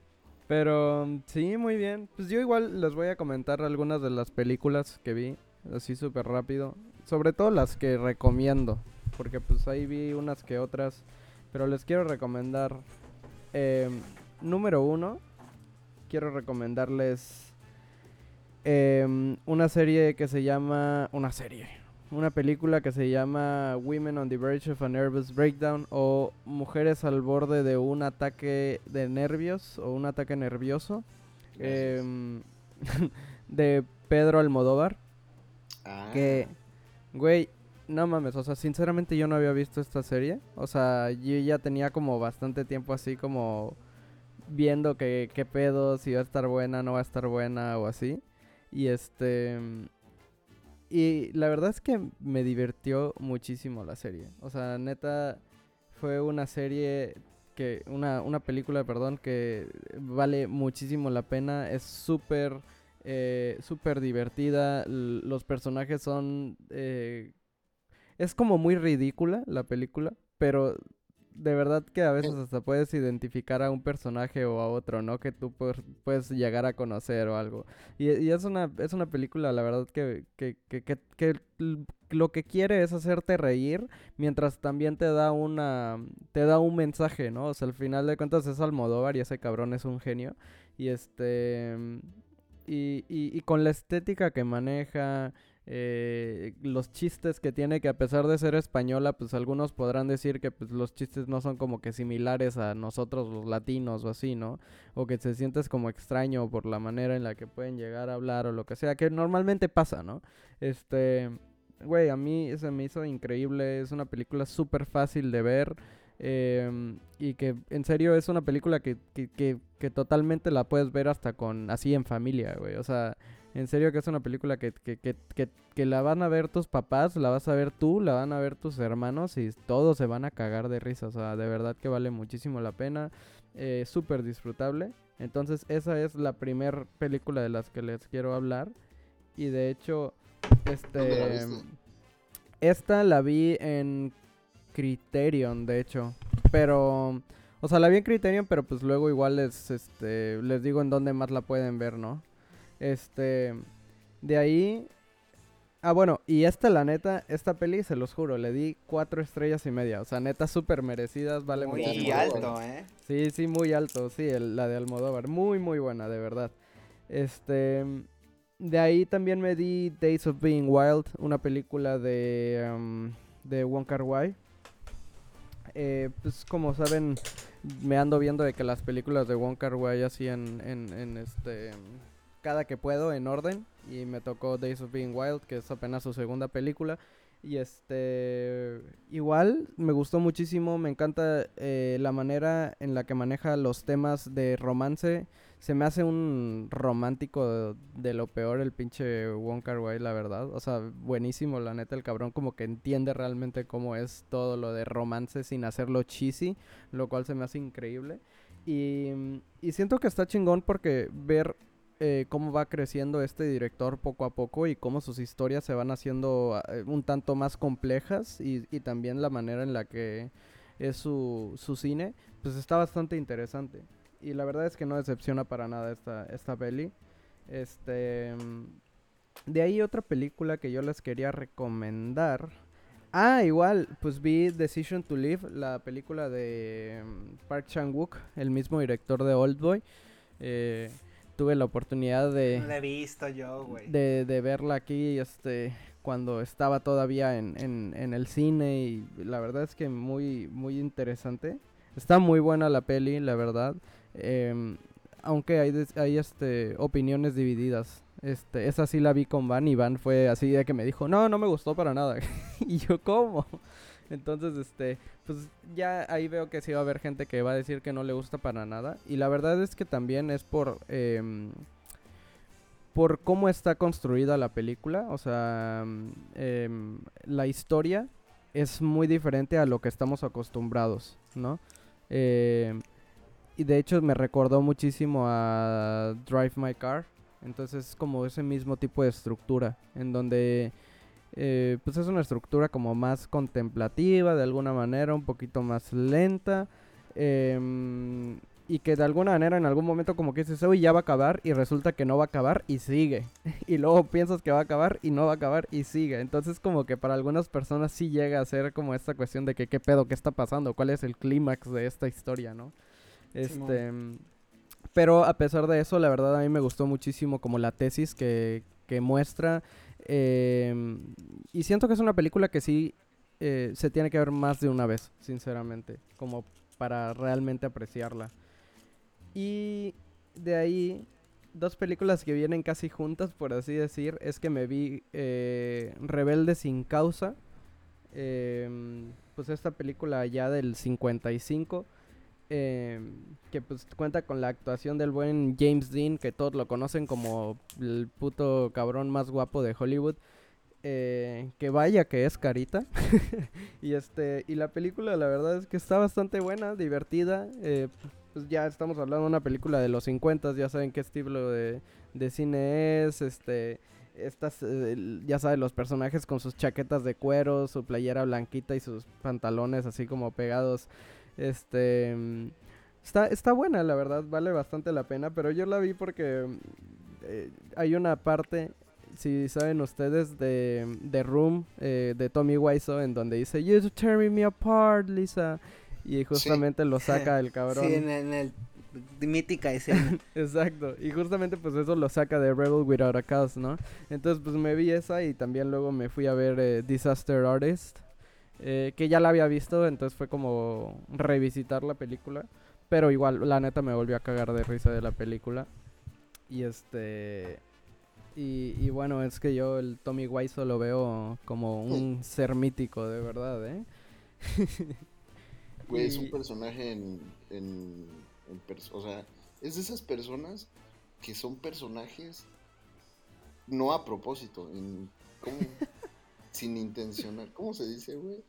Pero mm, sí, muy bien. Pues yo igual les voy a comentar algunas de las películas que vi, así súper rápido. Sobre todo las que recomiendo, porque pues ahí vi unas que otras. Pero les quiero recomendar, em, número uno, quiero recomendarles em, una serie que se llama... Una serie. una película que se llama Women on the Verge of a Nervous Breakdown o Mujeres al borde de un ataque de nervios o un ataque nervioso em, de Pedro Almodóvar. Que, ah. güey, no mames, o sea, sinceramente yo no había visto esta serie. O sea, yo ya tenía como bastante tiempo así como viendo que qué pedo, si va a estar buena, no va a estar buena o así. Y este... Y la verdad es que me divirtió muchísimo la serie. O sea, neta, fue una serie que... Una, una película, perdón, que vale muchísimo la pena. Es súper... Eh, súper divertida. los personajes son... Eh, es como muy ridícula la película, pero de verdad que a veces hasta puedes identificar a un personaje o a otro, ¿no? Que tú puedes llegar a conocer o algo. Y, es, una, es una película, la verdad, que, que, que, que, lo que quiere es hacerte reír mientras también te da una te da un mensaje, ¿no? O sea, al final de cuentas es Almodóvar y ese cabrón es un genio. Y este... Y, y, y con la estética que maneja, eh, los chistes que tiene, que a pesar de ser española, pues algunos podrán decir que pues, los chistes no son como que similares a nosotros los latinos o así, ¿no? O que se sientes como extraño por la manera en la que pueden llegar a hablar o lo que sea, que normalmente pasa, ¿no? Este, güey, a mí se me hizo increíble, es una película súper fácil de ver. Em, y que en serio es una película que, que, que, que totalmente la puedes ver hasta con así en familia, güey. O sea, en serio que es una película que, que, que, que, la van a ver tus papás, la vas a ver tú, la van a ver tus hermanos y todos se van a cagar de risa. O sea, de verdad que vale muchísimo la pena. Eh, Súper disfrutable. Entonces esa es la primer película de las que les quiero hablar. Y de hecho, este... Esta la vi en Criterion, de hecho. Pero... O sea, la vi en Criterion, pero pues luego igual les, este, les digo en dónde más la pueden ver, ¿no? Este, de ahí... Ah, bueno, y esta, la neta, esta peli, se los juro, le di cuatro estrellas y media. O sea, neta, súper merecidas, vale muy alto, ¿eh? Sí, sí, muy alto, sí, la de Almodóvar. Muy, muy buena, de verdad. Este... De ahí también me di Days of Being Wild, una película de, um, de Wong Kar Wai. Eh, pues como saben, me ando viendo de que las películas de Wong Kar Wai así en, en, en este cada que puedo en orden y me tocó Days of Being Wild, que es apenas su segunda película. Y este, igual me gustó muchísimo, me encanta eh, la manera en la que maneja los temas de romance. Se me hace un romántico de, lo peor el pinche Wong Kar Wai, la verdad. O sea, buenísimo, la neta, el cabrón como que entiende realmente cómo es todo lo de romance sin hacerlo cheesy, lo cual se me hace increíble. Y, y siento que está chingón porque ver eh, cómo va creciendo este director poco a poco y cómo sus historias se van haciendo eh, un tanto más complejas y, también la manera en la que es su, su, cine, pues está bastante interesante. Y la verdad es que no decepciona para nada esta, esta peli. Este, de ahí otra película que yo les quería recomendar. Ah, igual, pues vi Decision to Live, la película de mm, Park Chan-wook, el mismo director de Oldboy. Eh, tuve la oportunidad de... No la he visto yo, güey. De, de, verla aquí, este, cuando estaba todavía en, en, en, el cine y la verdad es que muy, muy interesante. Está muy buena la peli, la verdad. Em, aunque hay, hay este, opiniones divididas. Este, esa sí la vi con Van y Van fue así de que me dijo, no, no me gustó para nada. y yo, ¿cómo? Entonces, este, pues ya ahí veo que sí va a haber gente que va a decir que no le gusta para nada. Y la verdad es que también es por... Em, por cómo está construida la película. O sea, em, la historia es muy diferente a lo que estamos acostumbrados, ¿no? Em, y de hecho me recordó muchísimo a Drive My Car. Entonces es como ese mismo tipo de estructura. En donde eh, pues es una estructura como más contemplativa, de alguna manera, un poquito más lenta. Em, y que de alguna manera en algún momento como que dices, uy, ya va a acabar y resulta que no va a acabar y sigue. y luego piensas que va a acabar y no va a acabar y sigue. Entonces como que para algunas personas sí llega a ser como esta cuestión de que qué pedo, qué está pasando, cuál es el clímax de esta historia, ¿no? Este... pero a pesar de eso, la verdad a mí me gustó muchísimo como la tesis que, que muestra. Em, y siento que es una película que sí eh, se tiene que ver más de una vez, sinceramente, como para realmente apreciarla. Y de ahí, dos películas que vienen casi juntas, por así decir, es que me vi eh, Rebelde sin causa. em, pues esta película ya del 55 em, que pues cuenta con la actuación del buen James Dean, que todos lo conocen como el puto cabrón más guapo de Hollywood. eh, que vaya que es carita. y este y la película la verdad es que está bastante buena, divertida. eh, pues ya estamos hablando de una película de los 50, ya saben qué estilo de, de cine es, este estas eh, ya saben los personajes con sus chaquetas de cuero, su playera blanquita y sus pantalones así como pegados. Este está está buena, la verdad, vale bastante la pena, pero yo la vi porque eh, hay una parte si saben ustedes de, de Room eh, de Tommy Wiseau en donde dice You're tearing me apart, Lisa. Y justamente lo saca el cabrón. Sí, en, en el mítica escena. Exacto, y justamente pues eso lo saca de Rebel Without a Cause, ¿no? Entonces pues me vi esa y también luego me fui a ver eh, Disaster Artist, eh, que ya la había visto, entonces fue como revisitar la película, pero igual la neta me volvió a cagar de risa de la película. Y este... Y, y bueno, es que yo el Tommy Wiseau lo veo como un ser mítico, de verdad, ¿eh? Güey, es un personaje en. en, en pers- o sea, es de esas personas que son personajes no a propósito, en, ¿cómo? sin intencionar. ¿Cómo se dice, güey?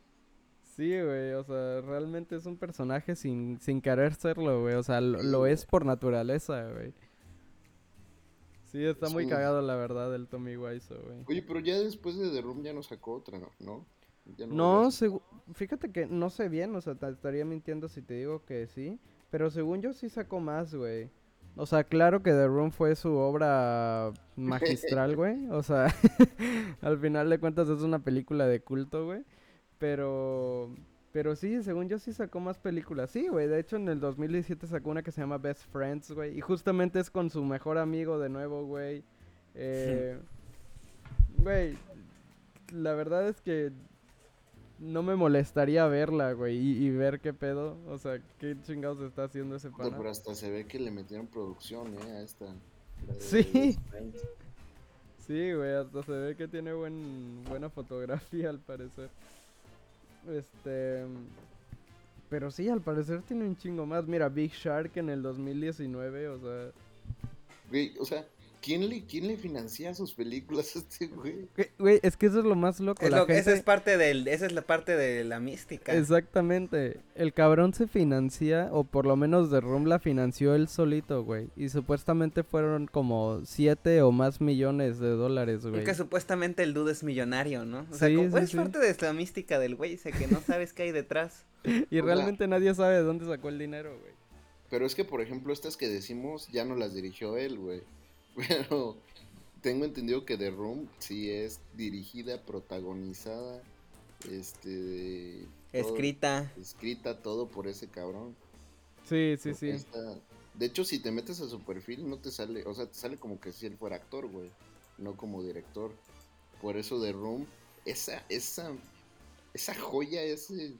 Sí, güey, o sea, realmente es un personaje sin, sin querer serlo, güey, o sea, lo, es por naturaleza, güey. Sí, está Es muy cagado, la verdad, el Tommy Wiseau, güey. Oye, pero ya después de The Room ya no sacó otra, ¿no? ¿No? Ya No, fíjate que no sé bien, o sea, te estaría mintiendo si te digo que sí, pero según yo sí sacó más, güey. O sea, claro que The Room fue su obra magistral, güey. O sea, al final de cuentas es una película de culto, güey. Pero, pero sí, según yo sí sacó más películas. Sí, güey. De hecho, en el 2017 sacó una que se llama Best Friends, güey. Y justamente es con su mejor amigo de nuevo, güey. Eh, Güey, la verdad es que no me molestaría verla, güey, y, y ver qué pedo. O sea, qué chingados está haciendo ese pana. Pero hasta se ve que le metieron producción, ¿eh? A esta. de Sí. Sí, güey, hasta se ve que tiene buen, buena fotografía al parecer. Este... Pero sí, al parecer tiene un chingo más. Mira, Big Shark en el 2019, o sea... O sea, ¿quién le, ¿quién le financia sus películas a este güey? Güey, es que eso es lo más loco. Es la lo- Esa gente- es parte del, esa es la parte de la mística. Exactamente. El cabrón se financia, o por lo menos The Room la financió él solito, güey. Y supuestamente fueron como 7 o más millones de dólares, güey. Porque supuestamente el dude es millonario, ¿no? O sea, Sí, como- sí, es sí. parte de la mística del güey, sé que no sabes qué hay detrás. Y O sea- realmente nadie sabe de dónde sacó el dinero, güey. Pero es que, por ejemplo, estas que decimos ya no las dirigió él, güey. Pero tengo entendido que The Room sí es dirigida, protagonizada, este... todo- Escrita. escrita, todo por ese cabrón. Sí, sí, Porque sí. está- De hecho, si te metes a su perfil, no te sale, o sea, te sale como que si él fuera actor, güey, no como director. Por eso The Room, esa, esa, esa joya, ese,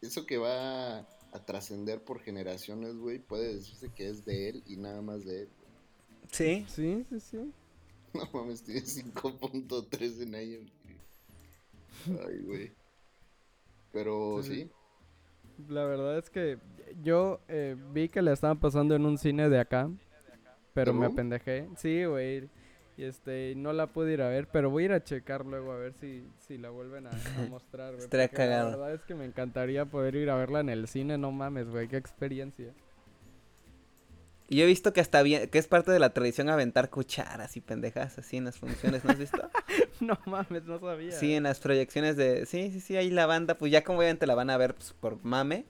eso que va a trascender por generaciones, güey, puede decirse que es de él y nada más de él. Sí. Sí, sí, sí. No mames, tiene 5.3 en IMDb. Ay, güey. Pero Sí. La verdad es que yo eh, vi que la estaban pasando en un cine de acá, pero ¿The me apendejé. Sí, güey. Y este, no la pude ir a ver, pero voy a ir a checar luego a ver si, si la vuelven a, a mostrar, güey. Estaría porque cagado. La verdad es que me encantaría poder ir a verla en el cine, no mames, güey, qué experiencia. Y yo he visto que hasta bien, que es parte de la tradición aventar cucharas y pendejas así en las funciones, ¿no has visto? no mames, no sabía. Sí, en las proyecciones de, sí, sí, sí, ahí la banda, pues ya como obviamente la van a ver pues, por mame,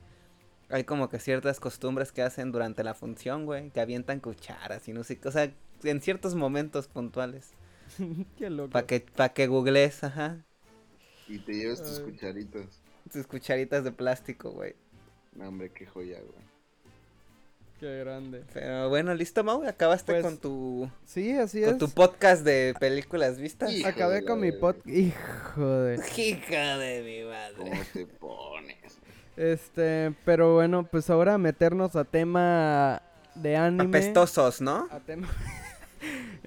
hay como que ciertas costumbres que hacen durante la función, güey, que avientan cucharas y no sé, o sea, en ciertos momentos puntuales, qué loco. para que, pa' que googlees, ajá, y te llevas tus Ay. cucharitas. tus cucharitas de plástico, güey. No, hombre, qué joya, güey. Qué grande. Pero bueno, listo, Mau. Acabaste Pues, con tu. Sí, así Con es. tu podcast de películas vistas. Hijo Acabé con mi verga. pod... Hijo de... Hija de mi ¿Cómo madre. te pones? Este, pero bueno, pues ahora meternos a tema de anime. Apestosos, ¿no? A tema...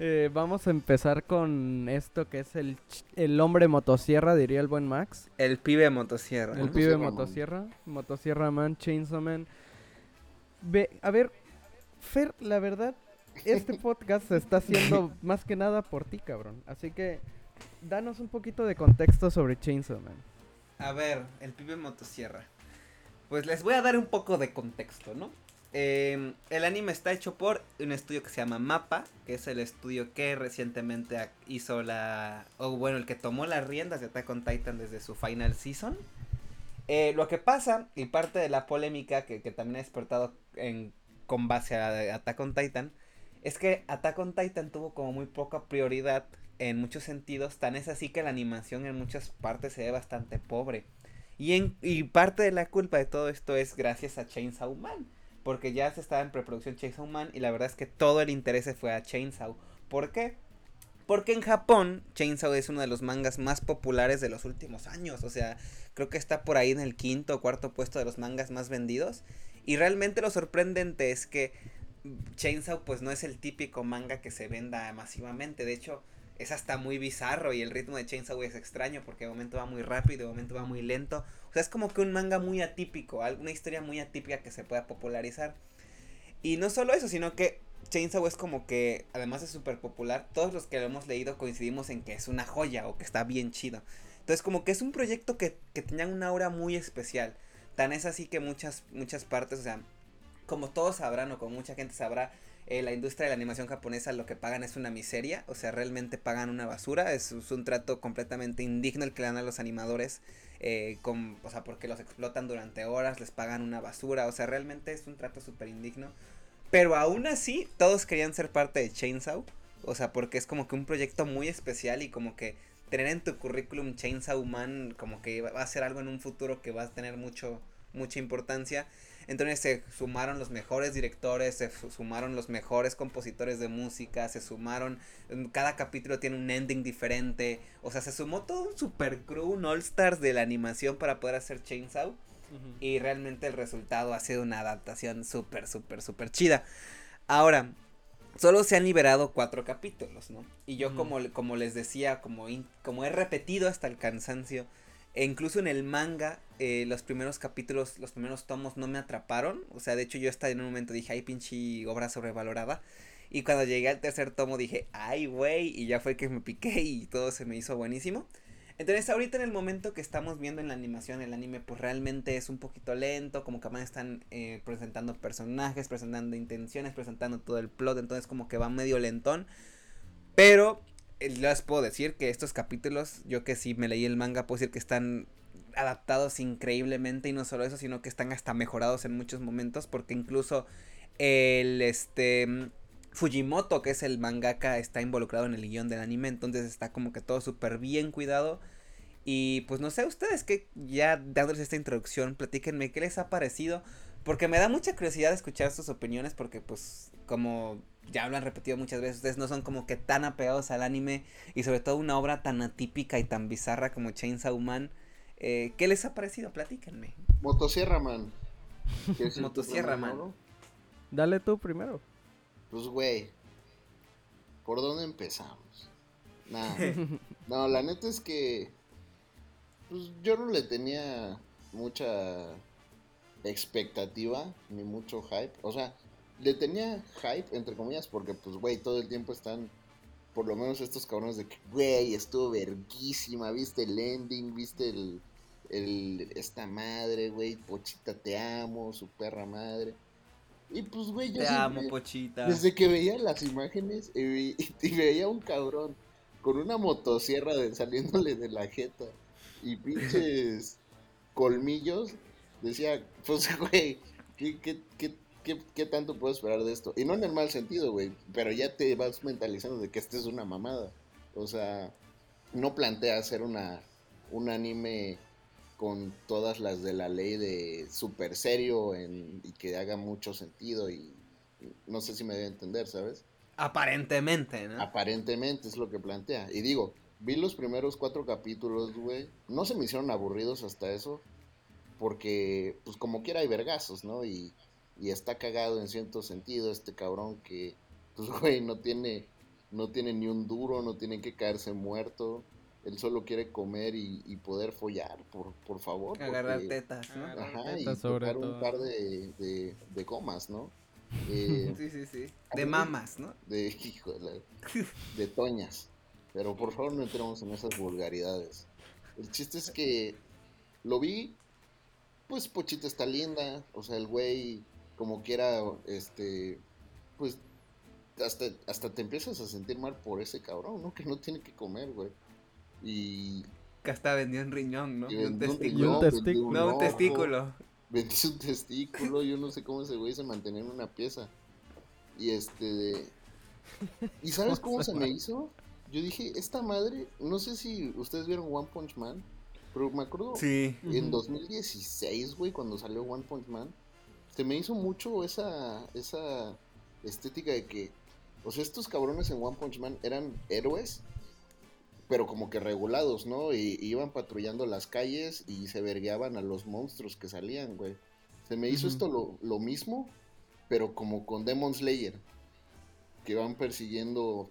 Eh, vamos a empezar con esto que es el, el hombre motosierra, diría el buen Max. El pibe motosierra. El Motosierra pibe Man. motosierra. Motosierra Man, Chainsaw Man. Ve, a ver, Fer, la verdad, este podcast se está haciendo más que nada por ti, cabrón. Así que, danos un poquito de contexto sobre Chainsaw Man. A ver, el pibe motosierra. Pues les voy a dar un poco de contexto, ¿no? Eh, el anime está hecho por un estudio que se llama Mapa, que es el estudio que recientemente hizo la... O bueno, el que tomó las riendas de Attack on Titan desde su final season. Eh, lo que pasa, y parte de la polémica que, que también ha despertado en, con base a Attack on Titan, es que Attack on Titan tuvo como muy poca prioridad en muchos sentidos, tan es así que la animación en muchas partes se ve bastante pobre. Y, en, y parte de la culpa de todo esto es gracias a Chainsaw Man, porque ya se estaba en preproducción Chainsaw Man y la verdad es que todo el interés se fue a Chainsaw. ¿Por qué? Porque en Japón Chainsaw es uno de los mangas más populares de los últimos años, o sea, creo que está por ahí en el quinto o cuarto puesto de los mangas más vendidos. Y realmente lo sorprendente es que Chainsaw pues no es el típico manga que se venda masivamente. De hecho, es hasta muy bizarro y el ritmo de Chainsaw es extraño porque de momento va muy rápido, de momento va muy lento. O sea, es como que un manga muy atípico, alguna historia muy atípica que se pueda popularizar. Y no solo eso, sino que Chainsaw es como que, además de súper popular, todos los que lo hemos leído coincidimos en que es una joya o que está bien chido. Entonces como que es un proyecto que, que tenía una aura muy especial. Tan es así que muchas, muchas partes, o sea, como todos sabrán o como mucha gente sabrá, eh, la industria de la animación japonesa lo que pagan es una miseria, o sea, realmente pagan una basura, es, es un trato completamente indigno el que le dan a los animadores, eh, con, o sea, porque los explotan durante horas, les pagan una basura, o sea, realmente es un trato súper indigno. Pero aún así, todos querían ser parte de Chainsaw, o sea, porque es como que un proyecto muy especial y como que tener en tu currículum Chainsaw Man como que va a ser algo en un futuro que va a tener mucho mucha importancia. Entonces se sumaron los mejores directores, se su- sumaron los mejores compositores de música, se sumaron, en cada capítulo tiene un ending diferente, o sea, se sumó todo un super crew, un all stars de la animación para poder hacer Chainsaw y realmente el resultado ha sido una adaptación súper, súper, súper chida. Ahora, solo se han liberado cuatro capítulos, ¿no? Y yo como, como les decía, como, in- como he repetido hasta el cansancio, e incluso en el manga, eh, los primeros capítulos, los primeros tomos no me atraparon. O sea, de hecho yo hasta en un momento dije, ay, pinche obra sobrevalorada. Y cuando llegué al tercer tomo dije, ay, güey, y ya fue que me piqué y todo se me hizo buenísimo. Entonces ahorita en el momento que estamos viendo en la animación, el anime pues realmente es un poquito lento, como que van están eh, presentando personajes, presentando intenciones, presentando todo el plot, entonces como que va medio lentón. Pero eh, les puedo decir que estos capítulos, yo que sí me leí el manga, puedo decir que están adaptados increíblemente y no solo eso, sino que están hasta mejorados en muchos momentos porque incluso el este Fujimoto, que es el mangaka, está involucrado en el guion del anime, entonces está como que todo súper bien cuidado. Y pues no sé, ustedes que ya dándoles esta introducción, platíquenme qué les ha parecido, porque me da mucha curiosidad escuchar sus opiniones, porque pues como ya lo han repetido muchas veces, ustedes no son como que tan apegados al anime y sobre todo una obra tan atípica y tan bizarra como Chainsaw Man. Eh, ¿Qué les ha parecido? Platíquenme. Motosierra Man. Motosierra Man. Dale tú primero. Pues, güey. ¿Por dónde empezamos? Nah. No, la neta es que. Pues yo no le tenía mucha expectativa ni mucho hype. O sea, le tenía hype, entre comillas, porque, pues, güey, todo el tiempo están. Por lo menos estos cabrones de que, güey, estuvo verguísima. ¿Viste el ending? ¿Viste el. el esta madre, güey? Pochita, te amo, su perra madre. Y pues, güey, yo Te siempre- amo, Pochita. desde que veía las imágenes y, vi- y veía un cabrón con una motosierra de- saliéndole de la jeta y pinches colmillos, decía, pues güey, ¿qué, qué, qué, qué, qué tanto puedo esperar de esto? Y no en el mal sentido, güey, pero ya te vas mentalizando de que este es una mamada. O sea, no plantea hacer una, un anime con todas las de la ley de super serio en- y que haga mucho sentido y no sé si me debe entender, ¿sabes? Aparentemente, ¿no? Aparentemente es lo que plantea. Y digo, vi los primeros cuatro capítulos, güey. No se me hicieron aburridos hasta eso. Porque, pues como quiera hay vergazos, ¿no? Y, y está cagado en cierto sentido este cabrón que, pues, güey, no tiene, no tiene ni un duro, no tiene que caerse muerto. Él solo quiere comer y, y poder follar, por, por favor. Agarrar porque- tetas, ¿no? Agarrar Ajá, y sobre tocar un par de, de, de gomas, ¿no? Eh, Sí, sí, sí. De mamas, ¿no? de, hijo de, la- de toñas. Pero por favor no entremos en esas vulgaridades. El chiste es que lo vi, pues Pochita está linda, o sea, el güey como quiera, este, pues hasta, hasta te empiezas a sentir mal por ese cabrón, ¿no? Que no tiene que comer, güey. Y, Que hasta vendió un riñón, ¿no? y Y un testículo. riñón. No, un testículo. vendió un testículo, yo no sé cómo ese güey se mantenía en una pieza. Y este de... ¿Y sabes cómo se me hizo? Yo dije, esta madre, no sé si ustedes vieron One Punch Man, pero me acuerdo Sí. en Ujú. 2016, güey, cuando salió One Punch Man, se me hizo mucho esa, esa estética de que, o sea, estos cabrones en One Punch Man eran héroes, pero como que regulados, ¿no? Y, y iban patrullando las calles y se vergueaban a los monstruos que salían, güey. Se me hizo esto lo, lo mismo, pero como con Demon Slayer, que van persiguiendo...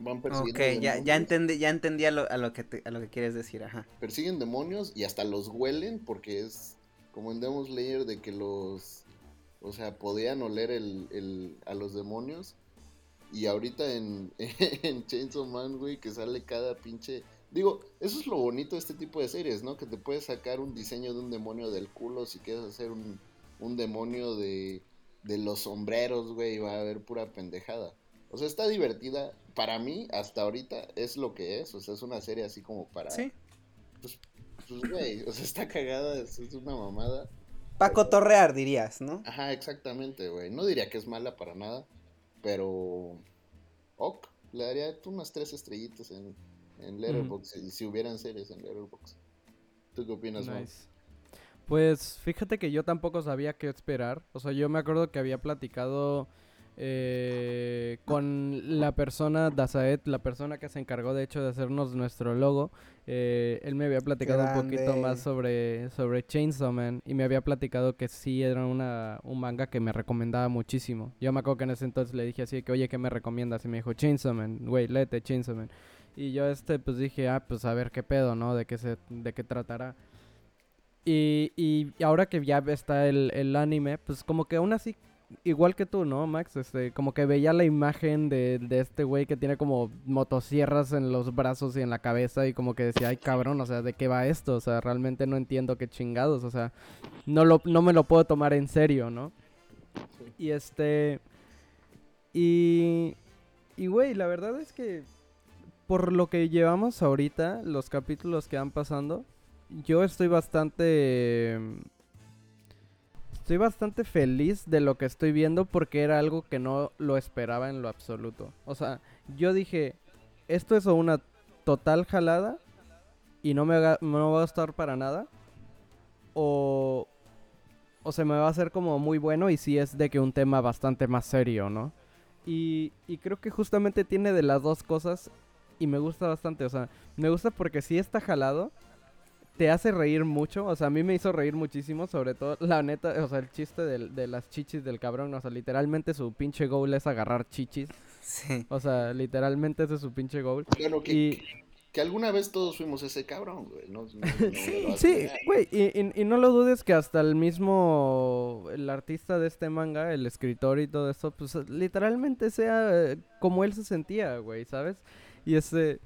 Van persiguiendo Ok, ya, ya entendí, ya entendí a lo, a lo que te- a lo que quieres decir, ajá. persiguen demonios y hasta los huelen porque es como en Demon Slayer de que los, o sea, podían oler el, el- a los demonios y ahorita en, en Chainsaw Man, güey, que sale cada pinche... Digo, eso es lo bonito de este tipo de series, ¿no? Que te puedes sacar un diseño de un demonio del culo si quieres hacer un, un demonio de, de los sombreros, güey, y va a haber pura pendejada. O sea, está divertida. Para mí, hasta ahorita, es lo que es. O sea, es una serie así como para... Sí. Pues, güey, o sea, está cagada, es, es una mamada. Pa' cotorrear, dirías, ¿no? Ajá, exactamente, güey. No diría que es mala para nada, pero... Ok, le daría unas tres estrellitas en, en Letterboxd, si, si hubieran series en Letterboxd. ¿Tú qué opinas, Juan? Nice. Pues fíjate que yo tampoco sabía qué esperar. O sea, yo me acuerdo que había platicado eh, con la persona, Dazaet, la persona que se encargó de hecho de hacernos nuestro logo. eh, él me había platicado un poquito más sobre, sobre Chainsaw Man y me había platicado que sí era una, un manga que me recomendaba muchísimo. Yo me acuerdo que en ese entonces le dije así que, oye, ¿qué me recomiendas? Y me dijo, Chainsaw Man, güey, léete Chainsaw Man. Y yo este, pues dije, ah, pues a ver qué pedo, ¿no? De qué se, de qué tratará. Y, y ahora que ya está el, el anime, pues como que aún así, igual que tú, ¿no, Max? Este, como que veía la imagen de, de este güey que tiene como motosierras en los brazos y en la cabeza y como que decía, ay cabrón, o sea, ¿de qué va esto? O sea, realmente no entiendo qué chingados, o sea, no, lo, no me lo puedo tomar en serio, ¿no? Y este... Y... Y güey, la verdad es que por lo que llevamos ahorita, los capítulos que van pasando, yo estoy bastante... Estoy bastante feliz de lo que estoy viendo porque era algo que no lo esperaba en lo absoluto. O sea, yo dije, esto es una total jalada y no me, haga- no va a gustar para nada. O, o se me va a hacer como muy bueno y si es de que un tema bastante más serio, ¿no? Y, y creo que justamente tiene de las dos cosas y me gusta bastante. O sea, me gusta porque sí está jalado, te hace reír mucho. O sea, a mí me hizo reír muchísimo, sobre todo, la neta, o sea, el chiste del- de las chichis del cabrón. O sea, literalmente su pinche goal es agarrar chichis. Sí. O sea, literalmente ese es su pinche goal. Claro que, Y, que alguna vez todos fuimos ese cabrón, güey. No, Sí, güey, y, y- y no lo dudes que hasta el mismo, el artista de este manga, el escritor y todo eso, pues literalmente sea eh, como él se sentía, güey, ¿sabes? Y ese,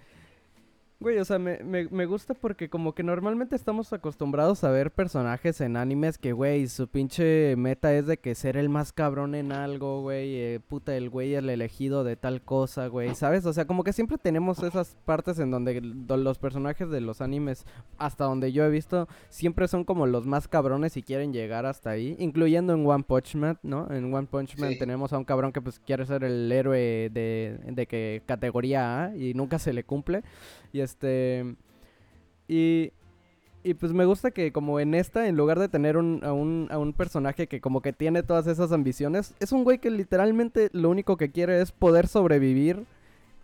güey, o sea, me, me, me gusta porque como que normalmente estamos acostumbrados a ver personajes en animes que, güey, su pinche meta es de que ser el más cabrón en algo, güey, eh, puta, el güey el elegido de tal cosa, güey, ¿sabes? O sea, como que siempre tenemos esas partes en donde los personajes de los animes hasta donde yo he visto, siempre son como los más cabrones y quieren llegar hasta ahí, incluyendo en One Punch Man, ¿no? En One Punch Man Sí. tenemos a un cabrón que pues quiere ser el héroe de, de que categoría A y nunca se le cumple. Y este y y pues me gusta que como en esta, en lugar de tener un, a, un, a un personaje que como que tiene todas esas ambiciones, es un güey que literalmente lo único que quiere es poder sobrevivir.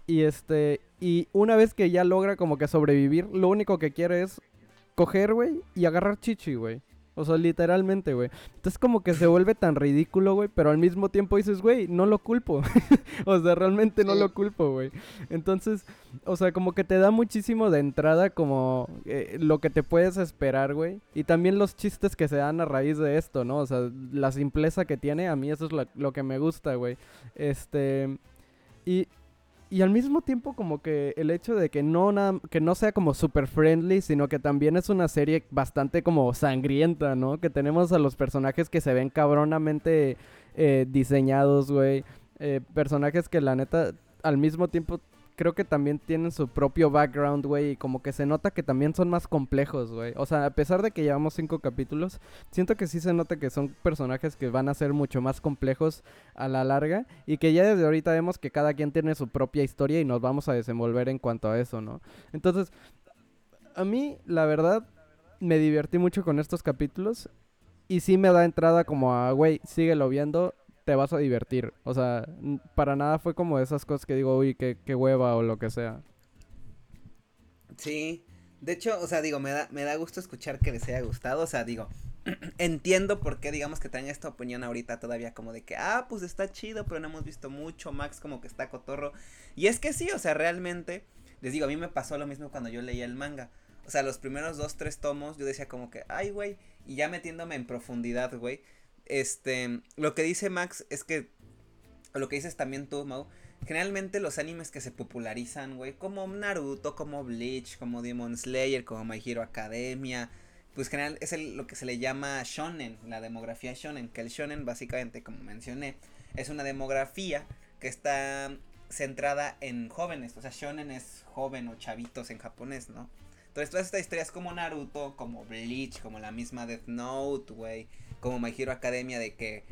Y este, y una vez que ya logra como que sobrevivir, lo único que quiere es coger, güey, y agarrar chichi, güey. O sea, literalmente, güey. Entonces como que se vuelve tan ridículo, güey, pero al mismo tiempo dices, güey, no lo culpo. o sea, realmente no lo culpo, güey. Entonces, o sea, como que te da muchísimo de entrada como eh, lo que te puedes esperar, güey. Y también los chistes que se dan a raíz de esto, ¿no? O sea, la simpleza que tiene, a mí eso es lo, lo que me gusta, güey. Este... Y, y al mismo tiempo como que el hecho de que no, que no sea como super friendly, sino que también es una serie bastante como sangrienta, ¿no? Que tenemos a los personajes que se ven cabronamente eh, diseñados, güey. Eh, personajes que la neta al mismo tiempo creo que también tienen su propio background, güey, y como que se nota que también son más complejos, güey. O sea, a pesar de que llevamos cinco capítulos, siento que sí se nota que son personajes que van a ser mucho más complejos a la larga y que ya desde ahorita vemos que cada quien tiene su propia historia y nos vamos a desenvolver en cuanto a eso, ¿no? Entonces, a mí, la verdad, me divertí mucho con estos capítulos y sí me da entrada como a, güey, síguelo viendo, te vas a divertir. O sea, para nada fue como esas cosas que digo, uy, qué, qué hueva o lo que sea. Sí, de hecho, o sea, digo, me da, me da gusto escuchar que les haya gustado, o sea, digo, entiendo por qué, digamos, que tengan esta opinión ahorita todavía como de que, ah, pues está chido, pero no hemos visto mucho, Max como que está cotorro. Y es que sí, o sea, realmente, les digo, a mí me pasó lo mismo cuando yo leía el manga. O sea, los primeros dos, tres tomos, yo decía como que, ay, güey, y ya metiéndome en profundidad, güey, este, lo que dice Max es que, lo que dices también tú, Mau, generalmente los animes que se popularizan, güey, como Naruto, como Bleach, como Demon Slayer, como My Hero Academia, pues general es lo que se le llama shonen, la demografía shonen, que el shonen básicamente, como mencioné, es una demografía que está centrada en jóvenes, o sea, shonen es joven o chavitos en japonés, ¿no? Entonces todas estas historias como Naruto, como Bleach, como la misma Death Note, güey, como My Hero Academia de que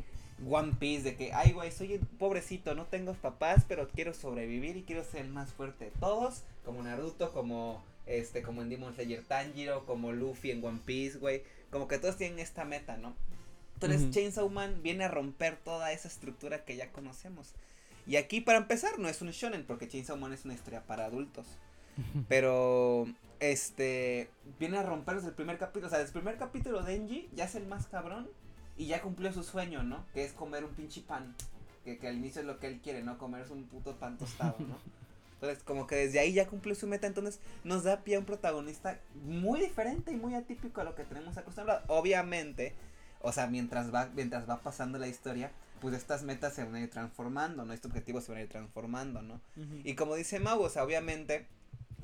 One Piece, de que, ay, güey, soy pobrecito, no tengo papás, pero quiero sobrevivir y quiero ser el más fuerte de todos, como Naruto, como este, como en Demon Slayer Tanjiro, como Luffy en One Piece, güey, como que todos tienen esta meta, ¿no? Entonces Chainsaw Man viene a romper toda esa estructura que ya conocemos. Y aquí para empezar no es un shonen porque Chainsaw Man es una historia para adultos. Pero este viene a romper desde el primer capítulo, o sea, desde el primer capítulo de Denji ya es el más cabrón y ya cumplió su sueño, ¿no? Que es comer un pinche pan. Que, que al inicio es lo que él quiere, ¿no? Comer un puto pan tostado, ¿no? Entonces, como que desde ahí ya cumplió su meta, entonces nos da pie a un protagonista muy diferente y muy atípico a lo que tenemos acostumbrado. Obviamente, o sea, mientras va, mientras va pasando la historia, pues estas metas se van a ir transformando, ¿no? Estos objetivos se van a ir transformando, ¿no? Y como dice Mau, o sea, obviamente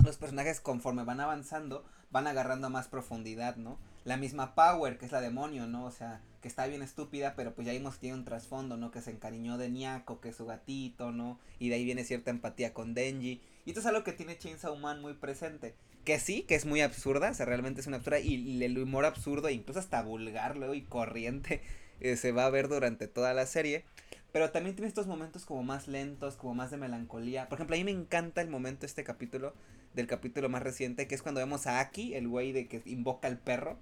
los personajes conforme van avanzando van agarrando más profundidad, ¿no? La misma Power, que es la demonio, ¿no? O sea, que está bien estúpida, pero pues ya vimos que tiene un trasfondo, ¿no? Que se encariñó de Niako, que es su gatito, ¿no? Y de ahí viene cierta empatía con Denji. Y esto es algo que tiene Chainsaw Man muy presente. Que sí, que es muy absurda, o sea, realmente es una absurda. Y, el humor absurdo, incluso hasta vulgar luego y corriente, eh, se va a ver durante toda la serie. Pero también tiene estos momentos como más lentos, como más de melancolía. Por ejemplo, a mí me encanta el momento, este capítulo, del capítulo más reciente, que es cuando vemos a Aki, el güey de que invoca al perro.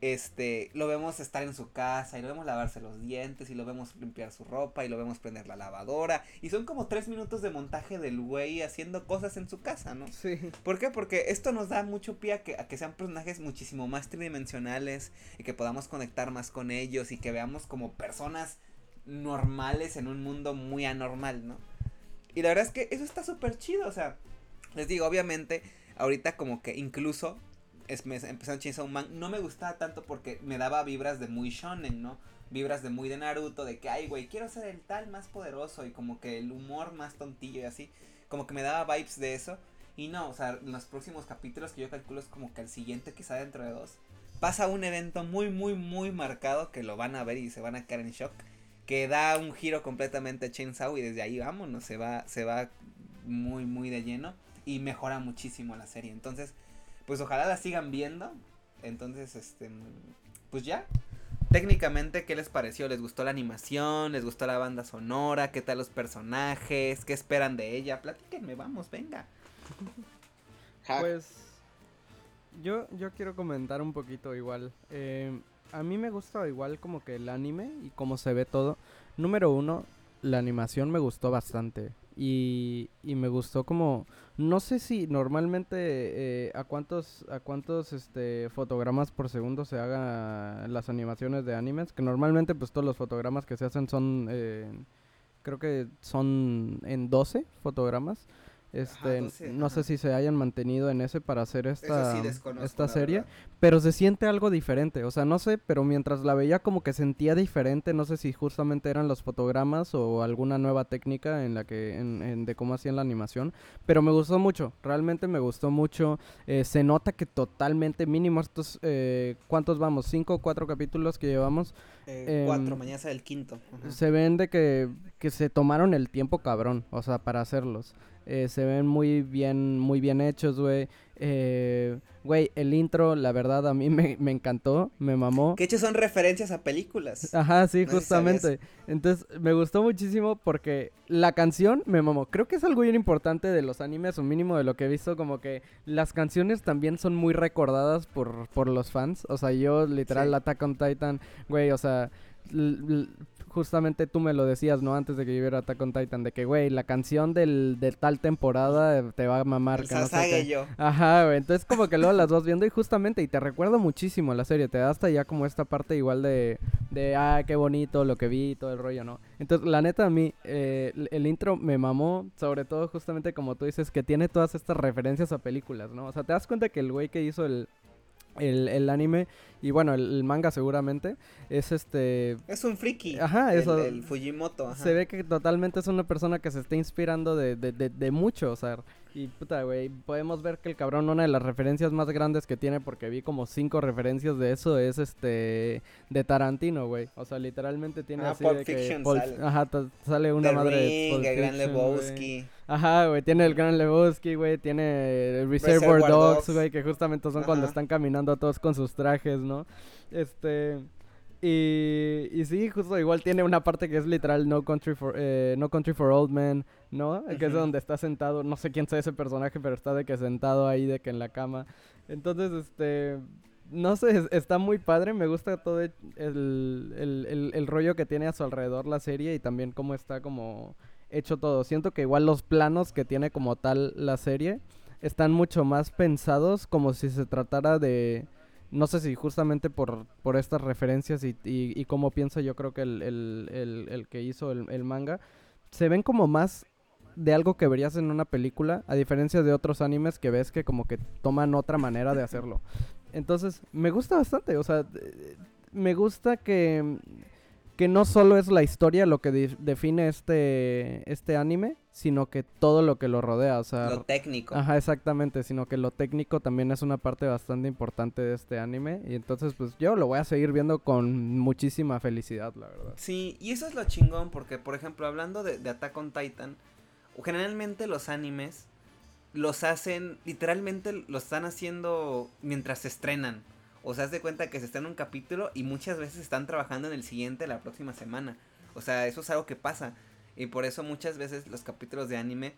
Este, lo vemos estar en su casa y lo vemos lavarse los dientes y lo vemos limpiar su ropa y lo vemos prender la lavadora. Y son como tres minutos de montaje del güey haciendo cosas en su casa, ¿no? Sí. ¿Por qué? Porque esto nos da mucho pie a que, a que sean personajes muchísimo más tridimensionales y que podamos conectar más con ellos y que veamos como personas normales en un mundo muy anormal, ¿no? Y la verdad es que eso está súper chido, o sea, les digo, obviamente, ahorita como que incluso es, me, empezando Chainsaw Man, no me gustaba tanto porque me daba vibras de muy shonen, ¿no? Vibras de muy de Naruto, de que, ay, güey, quiero ser el tal más poderoso y como que el humor más tontillo y así, como que me daba vibes de eso. Y no, o sea, en los próximos capítulos que yo calculo es como que el siguiente, quizá dentro de dos, pasa un evento muy, muy, muy marcado que lo van a ver y se van a quedar en shock que da un giro completamente a Chainsaw y desde ahí vámonos, se va, se va muy, muy de lleno y mejora muchísimo la serie. Entonces, pues ojalá la sigan viendo. Entonces, este, pues ya. Técnicamente, ¿qué les pareció? ¿Les gustó la animación? ¿Les gustó la banda sonora? ¿Qué tal los personajes? ¿Qué esperan de ella? Platíquenme, vamos, venga. Pues Yo, yo quiero comentar un poquito igual. Eh, a mí me gusta igual como que el anime y cómo se ve todo. Número uno, la animación me gustó bastante. Y, y me gustó como... No sé si normalmente eh, a cuántos, a cuántos este, fotogramas por segundo se hagan las animaciones de animes. Que normalmente pues todos los fotogramas que se hacen son... Eh, creo que son en 12 fotogramas. Este, no sé si se hayan mantenido en ese para hacer esta, esta serie, pero se siente algo diferente, o sea, no sé, pero mientras la veía como que sentía diferente, no sé si justamente eran los fotogramas o alguna nueva técnica en la que, en, de cómo hacían la animación, pero me gustó mucho, realmente me gustó mucho, eh, se nota que totalmente mínimo estos, eh, ¿cuántos vamos? ¿Cinco o cuatro capítulos que llevamos? Eh, cuatro, em, mañana es el quinto. Se ven de que, que se tomaron el tiempo cabrón, o sea, para hacerlos. Eh, se ven muy bien, muy bien hechos, güey. Eh, güey, el intro, la verdad, a mí me, encantó, me mamó. Que hecho son referencias a películas. Ajá, sí, justamente. Entonces, me gustó muchísimo porque la canción me mamó. Creo que es algo bien importante de los animes, o mínimo de lo que he visto, como que las canciones también son muy recordadas por, por los fans. O sea, yo, literal, Attack on Titan, güey, o sea justamente tú me lo decías, ¿no? Antes de que yo viera Attack on Titan, de que, güey, la canción del, de tal temporada te va a mamar. que no sé yo. Ajá, güey. Entonces como que luego las vas viendo y justamente, y te recuerdo muchísimo la serie, te da hasta ya como esta parte igual de, de, ah, qué bonito lo que vi, todo el rollo, ¿no? Entonces, la neta, a mí, eh, el intro me mamó, sobre todo justamente como tú dices, que tiene todas estas referencias a películas, ¿no? O sea, te das cuenta que el güey que hizo el, el, el, anime y bueno, el, manga seguramente es este... Es un friki. Ajá, eso. El, Fujimoto. Se ve que totalmente es una persona que se está inspirando de, de, de, de mucho, o sea, y puta, güey, podemos ver que el cabrón, una de las referencias más grandes que tiene, porque vi como cinco referencias de eso, es este, de Tarantino, güey. O sea, literalmente tiene ah, así de que... sale. Ajá, sale una madre de el Gran Lebowski. Ajá, güey, tiene el Gran Lebowski, güey, tiene el Reservoir, Dogs, güey, que justamente son cuando están caminando todos con sus trajes, ¿no? Este... Y, y sí, justo igual tiene una parte que es literal No Country for, eh, no Country for Old Men, ¿no? Que es donde está sentado, no sé quién sea ese personaje, pero está de que sentado ahí, de que en la cama. Entonces, este, no sé, está muy padre, me gusta todo el, el, el, rollo que tiene a su alrededor la serie y también cómo está como hecho todo. Siento que igual los planos que tiene como tal la serie están mucho más pensados como si se tratara de no sé si justamente por, por estas referencias y, y, cómo pienso yo creo que el, el, el, que hizo el, manga, se ven como más de algo que verías en una película, a diferencia de otros animes que ves que como que toman otra manera de hacerlo. Entonces, me gusta bastante, o sea, me gusta que que no solo es la historia lo que define este, este anime, sino que todo lo que lo rodea, o sea... Lo técnico. Ajá, exactamente, sino que lo técnico también es una parte bastante importante de este anime, y entonces pues yo lo voy a seguir viendo con muchísima felicidad, la verdad. Sí, y eso es lo chingón, porque por ejemplo, hablando de, de Attack on Titan, generalmente los animes los hacen, literalmente lo están haciendo mientras se estrenan. O sea, haz de cuenta que se está en un capítulo y muchas veces están trabajando en el siguiente la próxima semana. O sea, eso es algo que pasa. Y por eso muchas veces los capítulos de anime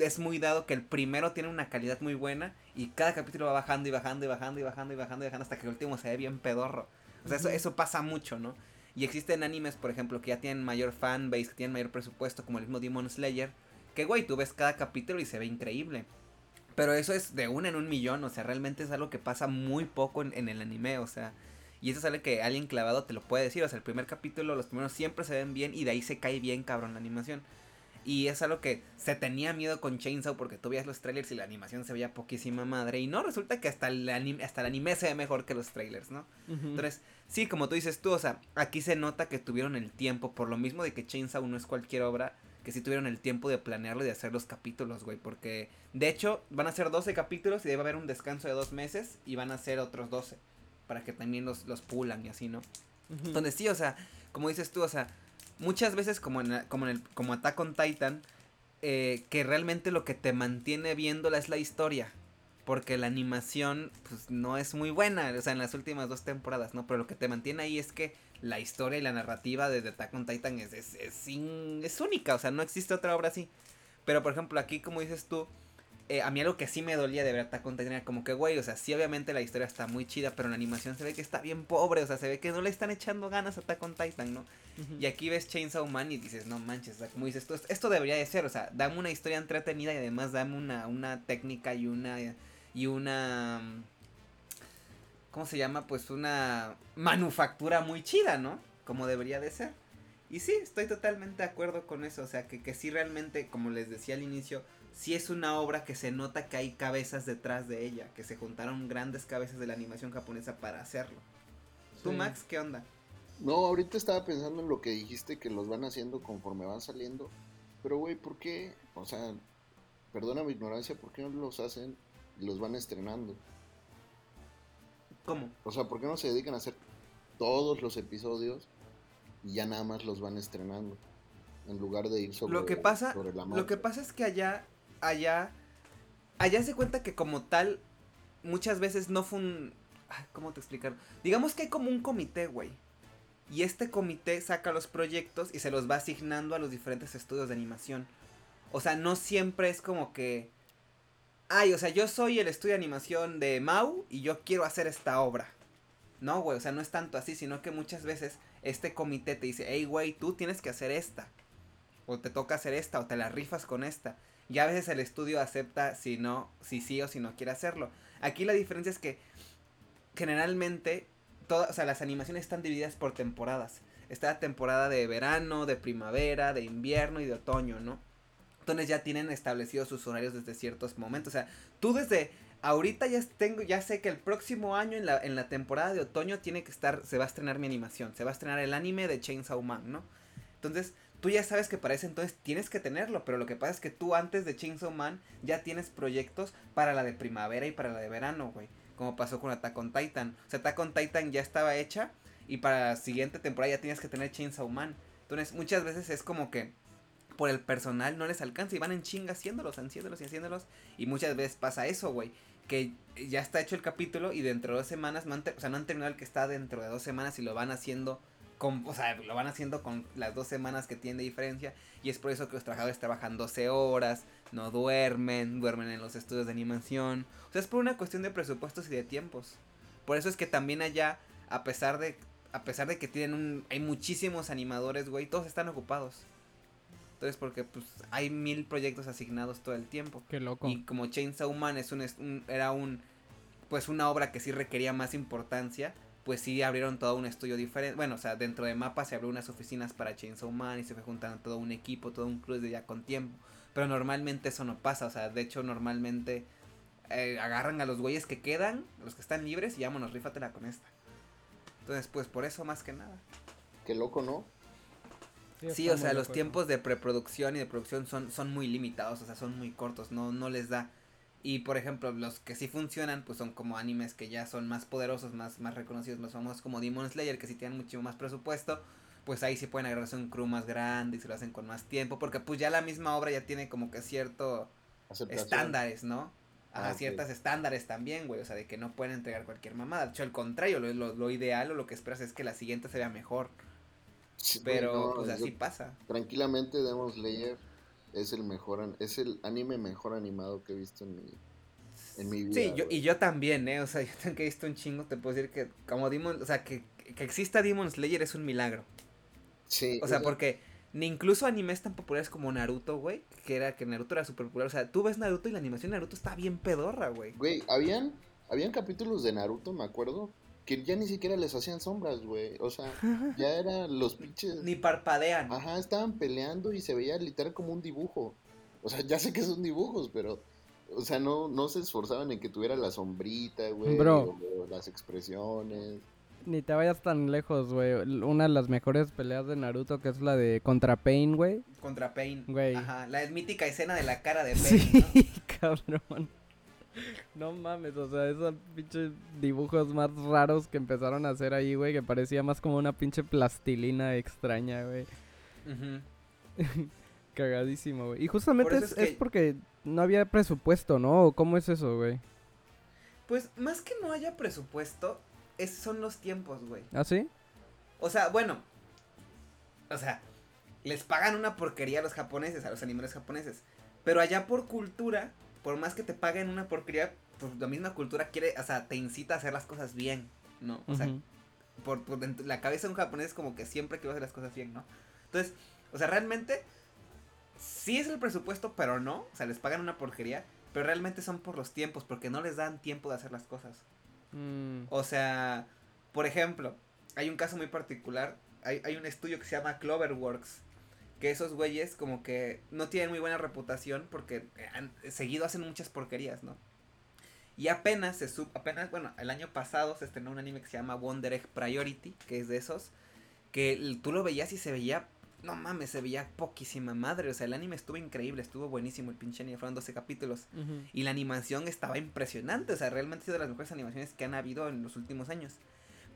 es muy dado que el primero tiene una calidad muy buena y cada capítulo va bajando y bajando y bajando y bajando y bajando y bajando hasta que el último se ve bien pedorro. O sea, eso, eso pasa mucho, ¿no? Y existen animes, por ejemplo, que ya tienen mayor fanbase, que tienen mayor presupuesto, como el mismo Demon Slayer, que güey, tú ves cada capítulo y se ve increíble. Pero eso es de uno en un millón, o sea, realmente es algo que pasa muy poco en, el anime, o sea. Y eso es algo que alguien clavado te lo puede decir. O sea, el primer capítulo, los primeros siempre se ven bien y de ahí se cae bien cabrón la animación. Y es algo que se tenía miedo con Chainsaw porque tú veías los trailers y la animación se veía poquísima madre. Y no, resulta que hasta el anime, hasta el anime se ve mejor que los trailers, ¿no? Entonces, sí, como tú dices tú, o sea, aquí se nota que tuvieron el tiempo, por lo mismo de que Chainsaw no es cualquier obra que sí tuvieron el tiempo de planearlo y de hacer los capítulos, güey. Porque, de hecho, van a ser 12 capítulos y debe haber un descanso de dos meses y van a ser otros 12. Para que también los, los pulan y así, ¿no? Entonces, sí, o sea, como dices tú, o sea, muchas veces como en, como en el, como Attack on Titan, eh, que realmente lo que te mantiene viéndola es la historia. Porque la animación, pues, no es muy buena, o sea, en las últimas dos temporadas, ¿no? Pero lo que te mantiene ahí es que la historia y la narrativa de The Attack on Titan es, es, es, única, o sea, no existe otra obra así. Pero por ejemplo, aquí como dices tú, eh, a mí algo que sí me dolía de ver Attack on Titan era como que, güey, o sea, sí obviamente la historia está muy chida, pero la animación se ve que está bien pobre, o sea, se ve que no le están echando ganas a Attack on Titan, ¿no? Y aquí ves Chainsaw Man y dices, no manches, o sea, como dices, esto, esto debería de ser, o sea, dame una historia entretenida y además dame una, una técnica y una, y una, ¿cómo se llama? Pues una manufactura muy chida, ¿no? Como debería de ser. Y sí, estoy totalmente de acuerdo con eso, o sea, que, que sí realmente, como les decía al inicio, sí es una obra que se nota que hay cabezas detrás de ella, que se juntaron grandes cabezas de la animación japonesa para hacerlo. ¿Tú, Max, qué onda? No, ahorita estaba pensando en lo que dijiste, que los van haciendo conforme van saliendo. Pero, güey, ¿por qué? O sea, perdona mi ignorancia, ¿por qué no los hacen y los van estrenando? ¿Cómo? O sea, ¿por qué no se dedican a hacer todos los episodios y ya nada más los van estrenando? En lugar de ir sobre, lo que pasa, sobre la Lo que pasa es que allá allá, allá se cuenta que como tal, muchas veces no fue un... ¿Cómo te explicar? Digamos que hay como un comité, güey. Y este comité saca los proyectos y se los va asignando a los diferentes estudios de animación. O sea, no siempre es como que... Ay, o sea, yo soy el estudio de animación de Mau y yo quiero hacer esta obra. No, güey, o sea, no es tanto así, sino que muchas veces este comité te dice, hey, güey, tú tienes que hacer esta. O te toca hacer esta, o te la rifas con esta. Y a veces el estudio acepta si no, si sí o si no quiere hacerlo. Aquí la diferencia es que generalmente todas, o sea, las animaciones están divididas por temporadas. Está la temporada de verano, de primavera, de invierno y de otoño, ¿no? Entonces ya tienen establecidos sus horarios desde ciertos momentos. O sea, tú desde ahorita ya tengo, ya sé que el próximo año en la, en la temporada de otoño tiene que estar, se va a estrenar mi animación, se va a estrenar el anime de Chainsaw Man, ¿no? Entonces, tú ya sabes que para ese entonces tienes que tenerlo, pero lo que pasa es que tú antes de Chainsaw Man ya tienes proyectos para la de primavera y para la de verano, güey. Como pasó con Attack on Titan. O sea, Attack on Titan ya estaba hecha y para la siguiente temporada ya tienes que tener Chainsaw Man. Entonces, muchas veces es como que por el personal no les alcanza y van en chinga haciéndolos, haciéndolos y haciéndolos. Y muchas veces pasa eso, güey. Que ya está hecho el capítulo y dentro de dos semanas o sea, no han terminado el que está dentro de dos semanas y lo van haciendo o sea, lo van haciendo con las dos semanas que tienen de diferencia y es por eso que los trabajadores trabajan 12 horas, no duermen, duermen en los estudios de animación. O sea, es por una cuestión de presupuestos y de tiempos. Por eso es que también allá, a pesar de, a pesar de que tienen un, hay muchísimos animadores, güey, todos están ocupados. Entonces, porque pues hay mil proyectos asignados todo el tiempo. Qué loco. Y como Chainsaw Man es un, era un, pues una obra que sí requería más importancia, pues sí abrieron todo un estudio diferente. Bueno, o sea, dentro de Mapa se abrió unas oficinas para Chainsaw Man y se fue juntando todo un equipo, todo un crew de ya con tiempo. Pero normalmente eso no pasa, o sea, de hecho normalmente eh, agarran a los güeyes que quedan, los que están libres y vámonos, rífatela con esta. Entonces, pues por eso más que nada. Qué loco, ¿no? Sí, o sea, los tiempos de preproducción y de producción son, son muy limitados, o sea, son muy cortos, no, no les da. Y por ejemplo, los que sí funcionan, pues son como animes que ya son más poderosos, más, más reconocidos, más famosos, como Demon Slayer, que sí tienen mucho más presupuesto. Pues ahí sí pueden agarrarse un crew más grande y se lo hacen con más tiempo. Porque pues ya la misma obra ya tiene como que cierto estándares, ¿no? Ajá, ah, ciertas estándares también, güey. O sea, de que no pueden entregar cualquier mamada. De hecho, al contrario, lo, lo, lo ideal o lo que esperas es que la siguiente se vea mejor. Pero pues así pasa. Tranquilamente Demon Slayer es el mejor, es el anime mejor animado que he visto en mi, en mi vida. Sí, yo, y yo también, ¿eh? O sea, yo también que he visto un chingo, te puedo decir que como Demon, o sea, que, que exista Demon Slayer es un milagro. Sí. O sea, porque ni incluso animes tan populares como Naruto, güey, que era que Naruto era súper popular. O sea, tú ves Naruto y la animación de Naruto está bien pedorra, güey. Güey, habían, habían capítulos de Naruto, me acuerdo, que ya ni siquiera les hacían sombras, güey. O sea, ya eran los pinches. Ni parpadean. Ajá, estaban peleando y se veía literal como un dibujo. O sea, ya sé que son dibujos, pero. O sea, no, no se esforzaban en que tuviera la sombrita, güey. Bro. las expresiones. Ni te vayas tan lejos, güey. Una de las mejores peleas de Naruto, que es la de Contra Pain, güey. Contra Pain. Güey. Ajá, la mítica escena de la cara de Pain. Sí, cabrón. No mames, o sea, esos pinches dibujos más raros que empezaron a hacer ahí, güey, que parecía más como una pinche plastilina extraña, güey. Cagadísimo, güey. Y justamente es, porque no había presupuesto, ¿no? ¿Cómo es eso, güey? Pues más que no haya presupuesto, esos son los tiempos, güey. ¿Ah, sí? O sea, bueno. O sea, les pagan una porquería a los japoneses, a los animales japoneses. Pero allá por cultura, por más que te paguen una porquería, pues la misma cultura quiere, o sea, te incita a hacer las cosas bien, ¿no? O sea, por, la cabeza de un japonés es como que siempre quiero hacer las cosas bien, ¿no? Entonces, o sea, realmente sí es el presupuesto, pero no, o sea, les pagan una porquería, pero realmente son por los tiempos, porque no les dan tiempo de hacer las cosas. Mm. O sea, por ejemplo, hay un caso muy particular, hay, hay un estudio que se llama Cloverworks, que esos güeyes como que no tienen muy buena reputación porque han, seguido hacen muchas porquerías, ¿no? Y apenas se sub, apenas, bueno, el año pasado se estrenó un anime que se llama Wonder Egg Priority, que es de esos, que tú lo veías y se veía, no mames, se veía poquísima madre, o sea, el anime estuvo increíble, estuvo buenísimo el pinche anime, fueron 12 capítulos, y la animación estaba impresionante, o sea, realmente ha sido de las mejores animaciones que han habido en los últimos años.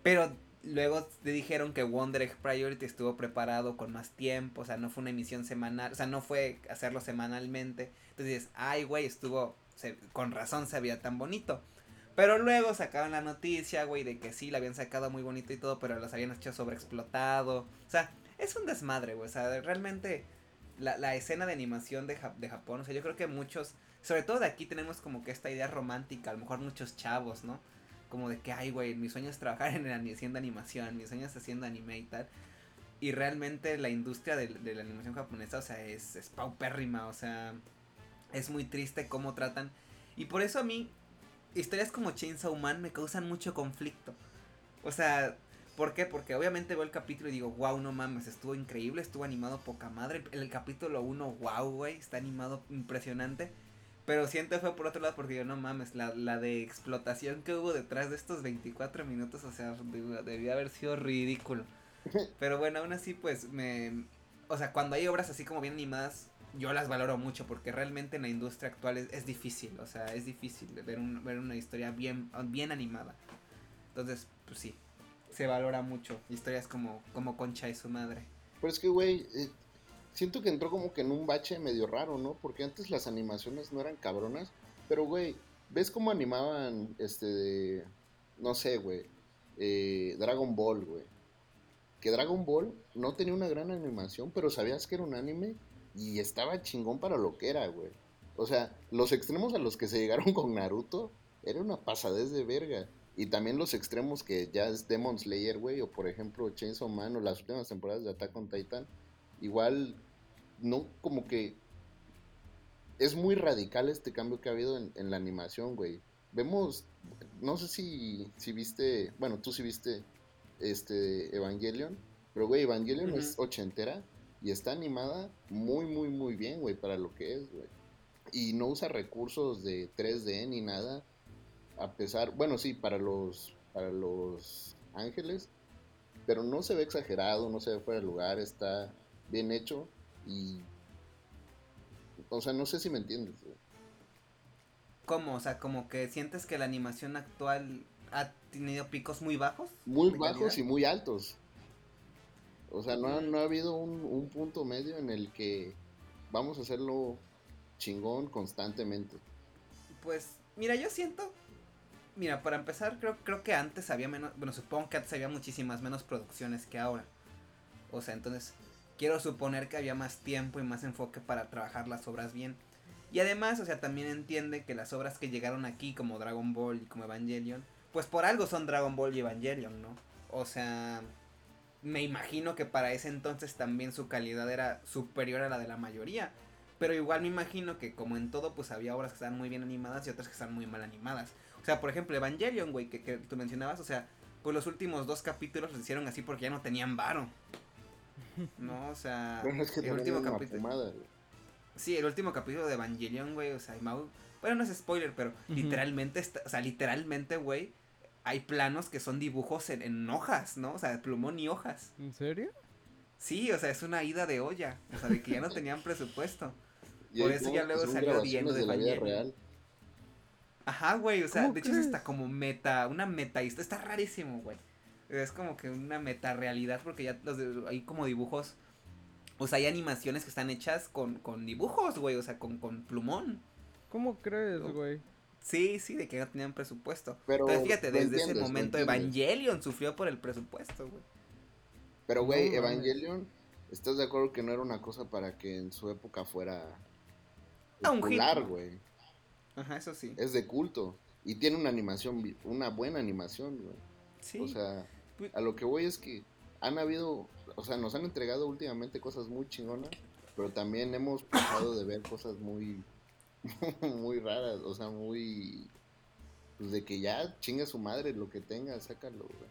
Pero luego te dijeron que Wonder Egg Priority estuvo preparado con más tiempo, o sea, no fue una emisión semanal, o sea, no fue hacerlo semanalmente. Entonces dices, ay, güey, estuvo, con razón se veía tan bonito. Pero luego sacaron la noticia, güey, de que sí, la habían sacado muy bonito y todo, pero los habían hecho sobreexplotado. O sea, es un desmadre, güey. O sea, realmente la, la escena de animación de, de Japón, o sea, yo creo que muchos, sobre todo de aquí tenemos como que esta idea romántica, a lo mejor muchos chavos, ¿no? Como de que, ay, güey, mi sueño es trabajar en haciendo animación, mi sueño es haciendo anime y tal. Y realmente la industria de, la animación japonesa, o sea, es, es paupérrima, o sea, es muy triste cómo tratan. Y por eso a mí, historias como Chainsaw Man me causan mucho conflicto. O sea, ¿por qué? Porque obviamente veo el capítulo y digo, wow, no mames, estuvo increíble, estuvo animado poca madre. El, el capítulo 1, wow, güey, está animado impresionante. Pero siento fue por otro lado porque yo no mames, la, la de explotación que hubo detrás de estos 24 minutos, o sea, debía haber sido ridículo. Pero bueno, aún así pues me... O sea, cuando hay obras así como bien animadas, yo las valoro mucho porque realmente en la industria actual es, difícil, o sea, es difícil ver, un, ver una historia bien, bien animada. Entonces, pues sí, se valora mucho historias como, como Concha y su madre. Pero es que, güey, eh, siento que entró como que en un bache medio raro, ¿no? Porque antes las animaciones no eran cabronas, pero güey, ¿ves cómo animaban este no sé, güey, eh, Dragon Ball, güey? Que Dragon Ball no tenía una gran animación, pero sabías que era un anime y estaba chingón para lo que era, güey. O sea, los extremos a los que se llegaron con Naruto era una pasadez de verga. Y también los extremos que ya es Demon Slayer, güey, o por ejemplo Chainsaw Man o las últimas temporadas de Attack on Titan igual no como que es muy radical este cambio que ha habido en, la animación, güey. Vemos, no sé si, si viste, bueno, tú sí viste este Evangelion, pero güey, Evangelion es ochentera y está animada muy, muy, muy bien, güey, para lo que es, güey. Y no usa recursos de 3D ni nada, a pesar, bueno, sí, para los, para los ángeles, pero no se ve exagerado, no se ve fuera de lugar, está bien hecho y... O sea, no sé si me entiendes. ¿Cómo? O sea, como que sientes que la animación actual ha tenido picos muy bajos. Muy bajos y muy altos. O sea, no ha, no ha habido un, un, punto medio en el que vamos a hacerlo chingón constantemente. Pues, mira, yo siento. Mira, para empezar, creo, creo que antes había menos. Bueno, supongo que antes había muchísimas menos producciones que ahora. O sea, entonces quiero suponer que había más tiempo y más enfoque para trabajar las obras bien. Y además, o sea, también entiende que las obras que llegaron aquí, como Dragon Ball y como Evangelion, pues por algo son Dragon Ball y Evangelion, ¿no? O sea, me imagino que para ese entonces también su calidad era superior a la de la mayoría. Pero igual me imagino que como en todo, pues había obras que estaban muy bien animadas y otras que estaban muy mal animadas. O sea, por ejemplo, Evangelion, güey, que, que tú mencionabas, o sea, pues los últimos dos capítulos los hicieron así porque ya no tenían varo. No, o sea, el último capítulo. Sí, el último capítulo de Evangelion, güey, o sea, bueno, no es spoiler, pero literalmente, o sea, literalmente, güey, hay planos que son dibujos en, hojas, ¿no? O sea, plumón y hojas. ¿En serio? Sí, o sea, es una ida de olla, o sea, de que ya no tenían presupuesto. Por eso ya luego salió viendo de, Evangelion. Ajá, güey, o sea, de hecho es hasta como meta, una meta, está rarísimo, güey es como que una meta realidad porque ya los hay como dibujos, o sea, hay animaciones que están hechas con, con dibujos, güey, o sea, con, con plumón. ¿Cómo crees, güey? Sí, sí, de que no tenían presupuesto. Pero fíjate, desde ese momento Evangelion sufrió por el presupuesto, güey. Pero, güey, Evangelion, ¿estás de acuerdo que no era una cosa para que en su época fuera a un güey? Ajá, eso sí. Es de culto. Y tiene una animación, una buena animación, güey. Sí. O sea, a lo que voy es que han habido, o sea, nos han entregado últimamente cosas muy chingonas, pero también hemos pasado de ver cosas muy, muy raras, o sea, muy, pues de que ya chinga su madre lo que tenga, sácalo, güey.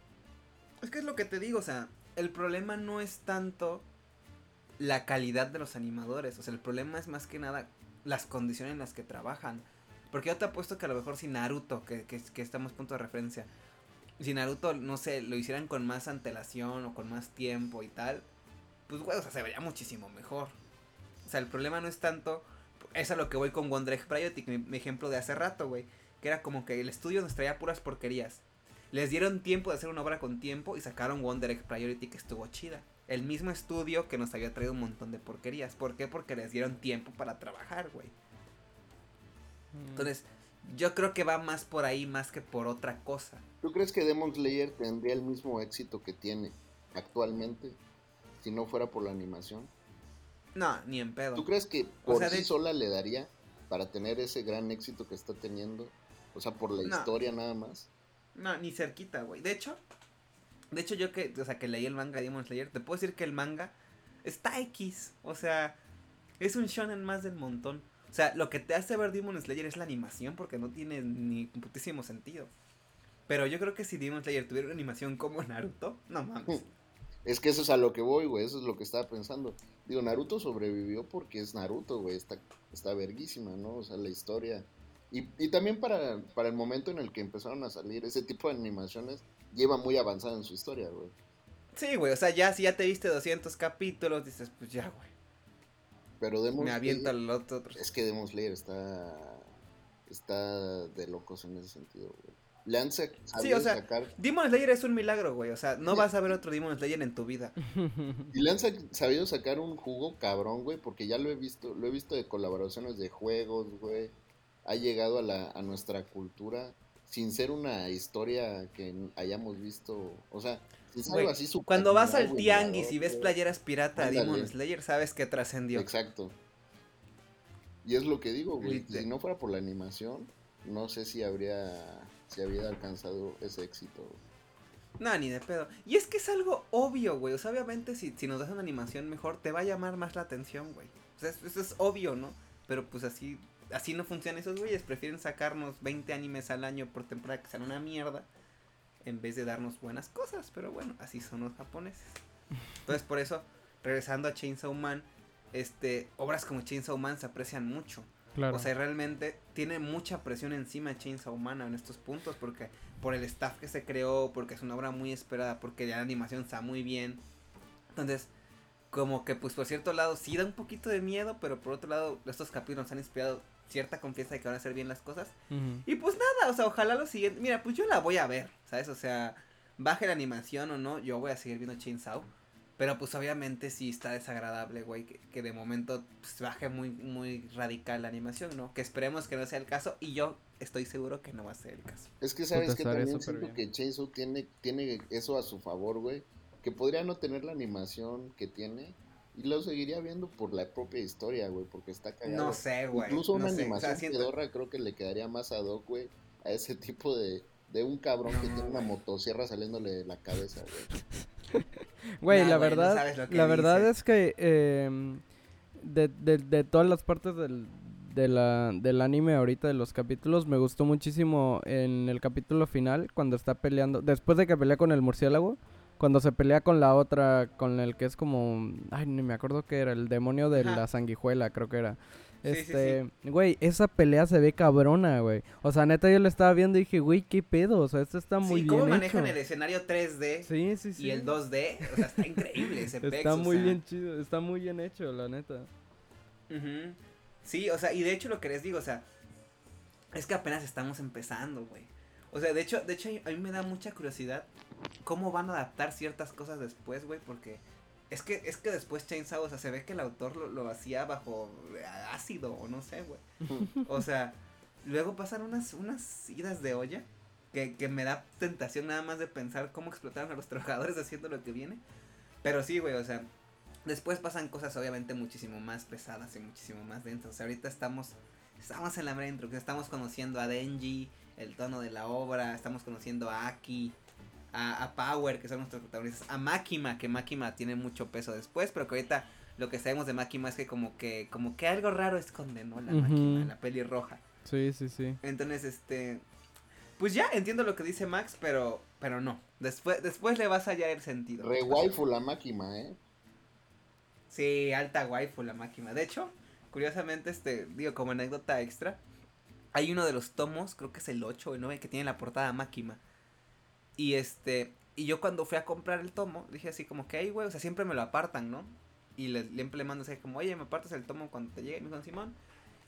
Es que es lo que te digo, o sea, el problema no es tanto la calidad de los animadores, o sea, el problema es más que nada las condiciones en las que trabajan. Porque yo te apuesto que a lo mejor si Naruto, que, que, que estamos punto de referencia, si Naruto, no sé, lo hicieran con más antelación o con más tiempo y tal, pues, güey, o sea, se vería muchísimo mejor. O sea, el problema no es tanto, es a lo que voy con Wonder Egg Priotic, mi, mi ejemplo de hace rato, güey, que era como que el estudio nos traía puras porquerías. Les dieron tiempo de hacer una obra con tiempo y sacaron Wonder Egg Priority que estuvo chida. El mismo estudio que nos había traído un montón de porquerías. ¿Por qué? Porque les dieron tiempo para trabajar, güey. Entonces, yo creo que va más por ahí más que por otra cosa. ¿Tú crees que Demon Slayer tendría el mismo éxito que tiene actualmente si no fuera por la animación? No, ni en pedo. ¿Tú crees que por O sea, sí de- sola le daría para tener ese gran éxito que está teniendo? O sea, por la No. historia nada más. No, ni cerquita, güey. De hecho, de hecho yo que, o sea, que leí el manga de Demon Slayer, te puedo decir que el manga está X. O sea, es un shonen más del montón. O sea, lo que te hace ver Demon Slayer es la animación porque no tiene ni putísimo sentido. Pero yo creo que si Demon Slayer tuviera una animación como Naruto, no mames. Es que eso es a lo que voy, güey. Eso es lo que estaba pensando. Digo, Naruto sobrevivió porque es Naruto, güey. Está, está verguísima, ¿no? O sea, la historia. Y, y también para, para el momento en el que empezaron a salir ese tipo de animaciones, lleva muy avanzada en su historia, güey. Sí, güey, o sea, ya si ya te viste 200 capítulos, dices, pues ya, güey. Pero Demon Me avienta Slayer- el otro. Es que Demon Slayer está, está de locos en ese sentido, güey. Le han sabido o sea, sacar, Demon Slayer es un milagro, güey. O sea, no Sí. vas a ver otro Demon Slayer en tu vida. y le han sa- sabido sacar un jugo cabrón, güey, porque ya lo he visto, lo he visto de colaboraciones de juegos, güey. Ha llegado a, la, a nuestra cultura sin ser una historia que hayamos visto, o sea, sin ser Güey, algo así súper Cuando vas al tianguis y ves playeras pirata de. Demon Slayer, sabes que trascendió. Exacto. Y es lo que digo, güey. Si no fuera por la animación, no sé si habría, si habría alcanzado ese éxito. No, ni de pedo. Y es que es algo obvio, güey. O sea, obviamente si, si nos das una animación mejor, te va a llamar más la atención, güey. O sea, eso es obvio, ¿no? Pero pues así, así no funcionan esos güeyes. Prefieren sacarnos 20 animes al año por temporada que sean una mierda. En vez de darnos buenas cosas. Pero bueno, así son los japoneses. Entonces, por eso, regresando a Chainsaw Man, este, obras como Chainsaw Man se aprecian mucho. Claro. O sea, realmente tiene mucha presión encima Chainsaw Man en estos puntos porque por el staff que se creó, porque es una obra muy esperada, porque la animación está muy bien. Entonces, como que pues por cierto lado sí da un poquito de miedo, pero por otro lado estos capítulos nos han inspirado cierta confianza de que van a hacer bien las cosas. Y pues nada, o sea, ojalá lo siguiente, mira, pues yo la voy a ver, ¿sabes? O sea, baje la animación o no, yo voy a seguir viendo Chainsaw. Pero pues obviamente sí está desagradable, güey, que, que de momento pues, baje muy, muy radical la animación, ¿no? Que esperemos que no sea el caso y yo estoy seguro que no va a ser el caso. Es que sabes que también siento bien. que Chainsaw tiene, tiene eso a su favor, güey. Que podría no tener la animación que tiene. Y lo seguiría viendo por la propia historia, güey. Porque está cagado. No sé, güey. Incluso no una o sea, animación siento- pedorra creo que le quedaría más ad hoc, güey. A ese tipo de, de un cabrón que No, tiene una motosierra saliéndole de la cabeza, güey. Güey, Nah, la no verdad, sabes lo que la verdad es que em, de, de, de todas las partes del, de la, del anime ahorita, de los capítulos, me gustó muchísimo en el capítulo final, cuando está peleando, después de que pelea con el murciélago, cuando se pelea con la otra, con el que es como, ay, ni me acuerdo qué era, el demonio de Ajá. la sanguijuela, creo que era. Sí, sí, Este, güey, esa pelea se ve cabrona, güey. O sea, neta yo la estaba viendo y dije, güey, qué pedo, o sea, esto está muy sí, bien cómo manejan hecho. el escenario 3D Sí, sí, sí. y el 2D, o sea, está increíble ese pex, Está o muy sea. bien chido, está muy bien hecho, la neta. Ujú. Sí, o sea, y de hecho lo que les digo, o sea, es que apenas estamos empezando, güey. O sea, de hecho, de hecho a mí me da mucha curiosidad cómo van a adaptar ciertas cosas después, güey, porque es que es que después Chainsaw, o sea, se ve que el autor lo, lo hacía bajo ácido o no sé, güey. O sea, luego pasan unas unas idas de olla que, que me da tentación nada más de pensar cómo explotaron a los trabajadores haciendo lo que viene. Pero sí, güey, o sea, después pasan cosas obviamente muchísimo más pesadas y muchísimo más densas. O sea, ahorita estamos Estamos en la mera introducción, estamos conociendo a Denji, el tono de la obra, estamos conociendo a Aki, a, a Power, que son nuestros protagonistas, a Makima, que Makima tiene mucho peso después, pero que ahorita lo que sabemos de Makima es que como que, como que algo raro esconde, ¿no? La Ujú. Makima, la peli roja. Sí, sí, sí. Entonces, este. Pues ya entiendo lo que dice Max, pero. Pero no. Después, después le vas a hallar el sentido. Re waifu la máquina, ¿eh? Sí, alta waifu la máquina. De hecho, curiosamente, este, digo, como anécdota extra, hay uno de los tomos, creo que es el 8 o el 9, que tiene la portada máquina. Y este. Y yo cuando fui a comprar el tomo, dije así como que, ay, güey, o sea, siempre me lo apartan, ¿no? Y le, le le mando así como, oye, me apartas el tomo cuando te llegue, me dijo Simón.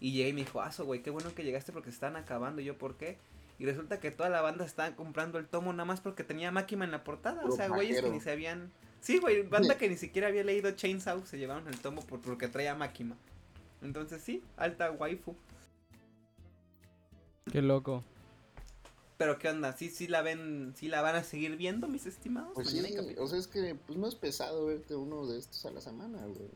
Y llegué y me dijo, ah, so, güey, qué bueno que llegaste porque se están acabando. Y yo, ¿por qué? Y resulta que toda la banda estaba comprando el tomo nada más porque tenía máquina en la portada. Puro o sea, güeyes que ni se habían. Sí, güey, banda que ni siquiera había leído Chainsaw se llevaron el tomo por, porque traía máquina. Entonces sí, alta waifu. Qué loco. Pero qué onda, sí, sí la ven, sí la van a seguir viendo, mis estimados. Pues sí, o sea, es que pues no es pesado verte uno de estos a la semana, güey.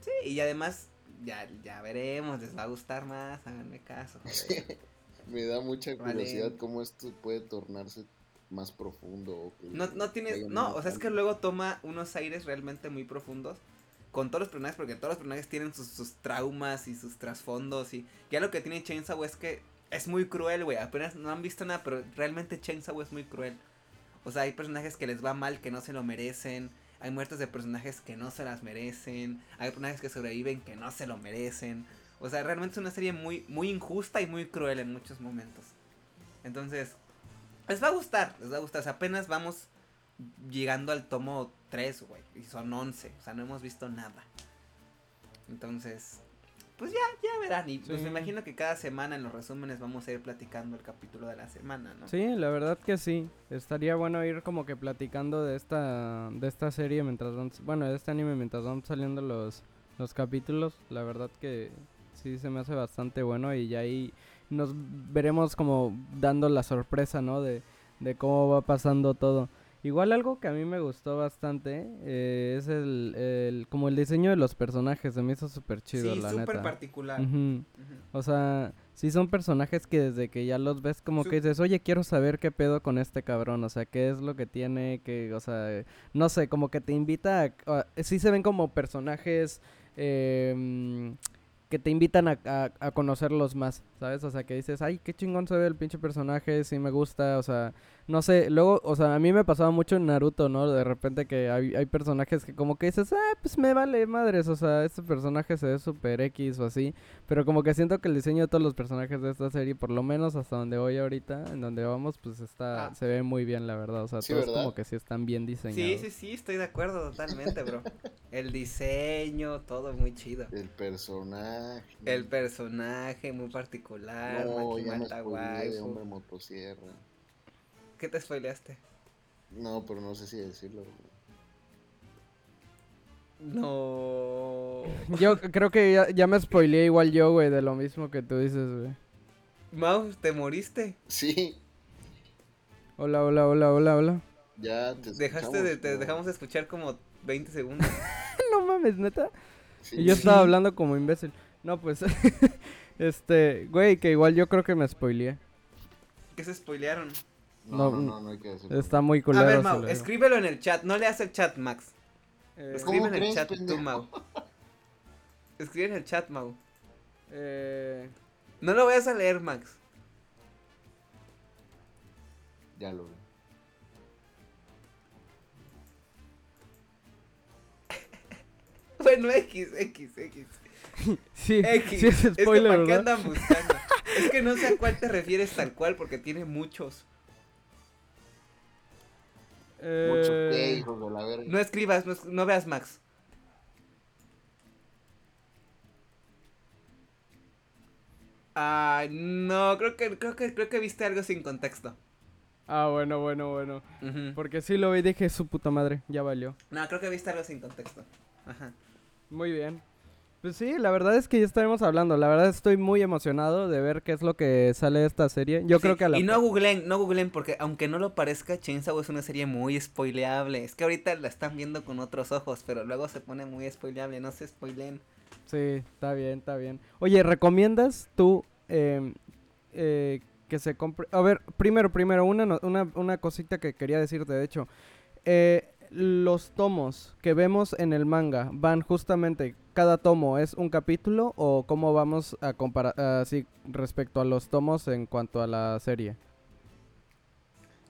Sí, y además, ya, ya veremos, les va a gustar más, háganme caso. joder. Me da mucha Vale. curiosidad cómo esto puede tornarse más profundo. o que No, no tienes, no, o sea, es que luego toma unos aires realmente muy profundos con todos los personajes, porque todos los personajes tienen sus, sus traumas y sus trasfondos y ya lo que tiene Chainsaw es que es muy cruel, güey, apenas no han visto nada, pero realmente Chainsaw es muy cruel. O sea, hay personajes que les va mal, que no se lo merecen, hay muertes de personajes que no se las merecen, hay personajes que sobreviven que no se lo merecen. O sea, realmente es una serie muy, muy injusta y muy cruel en muchos momentos. Entonces, les va a gustar, les va a gustar. O sea, apenas vamos llegando al tomo 3, güey. Y son 11. O sea, no hemos visto nada. Entonces, pues ya, ya verán. Y pues me imagino que cada semana en los resúmenes vamos a ir platicando el capítulo de la semana, ¿no? Sí, la verdad que sí. Estaría bueno ir como que platicando de esta de esta serie mientras van, bueno, de este anime mientras van saliendo los los capítulos. La verdad que sí se me hace bastante bueno y ya ahí nos veremos como dando la sorpresa, ¿no? De, de cómo va pasando todo. Igual algo que a mí me gustó bastante eh, es el, el como el diseño de los personajes, se me hizo súper chido, sí, la súper neta. particular. Ujú. Ujú. O sea, sí son personajes que desde que ya los ves como Su- que dices, oye, quiero saber qué pedo con este cabrón, o sea, qué es lo que tiene, que, o sea, no sé, como que te invita a... a- sí se ven como personajes eh, que te invitan a, a- a conocerlos más, ¿sabes? O sea, que dices, ay, qué chingón se ve el pinche personaje, sí me gusta, o sea, no sé, luego, o sea, a mí me pasaba mucho en Naruto, ¿no? De repente que hay, hay personajes que como que dices, ah, pues me vale madres, o sea, este personaje se ve súper X o así, pero como que siento que el diseño de todos los personajes de esta serie, por lo menos hasta donde voy ahorita, en donde vamos, pues está, Ah. se ve muy bien, la verdad, o sea, Sí, todos ¿verdad? como que sí están bien diseñados. Sí, sí, sí, estoy de acuerdo totalmente, bro. El diseño, todo muy chido. El personaje. El personaje muy particular, No, ya me hombre motosierra. ¿Qué te spoileaste? No, pero no sé si decirlo. No. Yo creo que ya, ya me spoileé igual yo, güey, de lo mismo que tú dices, güey. Mau, ¿te moriste? Sí, Hola, hola, hola, hola, hola. ya te Dejaste de, te dejamos de escuchar como 20 segundos. no mames, neta. Sí, Y yo sí. estaba hablando como imbécil. No, pues, este, güey, que igual yo creo que me spoileé. ¿Qué se spoilearon? No, No, no, no, hay que decirlo. Está muy A culero. ver, se Mau, escríbelo en el chat. No leas el chat, Max. Eh, Escribe ¿Cómo en el crees, chat tú, pendejo? Mau. Escribe en el chat, Mau. eh, No lo vayas a leer, Max. Ya lo vi. Bueno, X, X, X. sí, X. sí es es que spoiler, ¿para qué ¿verdad? andan buscando? es que no sé a cuál te refieres tal cual porque tiene muchos. Eh, qué, hijos de la verga. No escribas, no, no veas Max. Ah, no, creo que, creo que, creo que viste algo sin contexto. Ah, bueno, bueno, bueno. Porque sí lo vi y dije, su puta madre, ya valió. No, creo que viste algo sin contexto. Ajá. Muy bien. Pues sí, la verdad es que ya estaremos hablando. La verdad estoy muy emocionado de ver qué es lo que sale de esta serie. Yo Sí, creo que a la Y no googleen, no googleen porque aunque no lo parezca, Chainsaw es una serie muy spoileable. Es que ahorita la están viendo con otros ojos, pero luego se pone muy spoileable, no se spoileen. Sí, está bien, está bien. Oye, ¿recomiendas tú eh, eh, que se compre... A ver, primero, primero, una, una, una cosita que quería decirte, de hecho. Eh, los tomos que vemos en el manga van justamente, cada tomo es un capítulo o cómo vamos a comparar así respecto a los tomos en cuanto a la serie.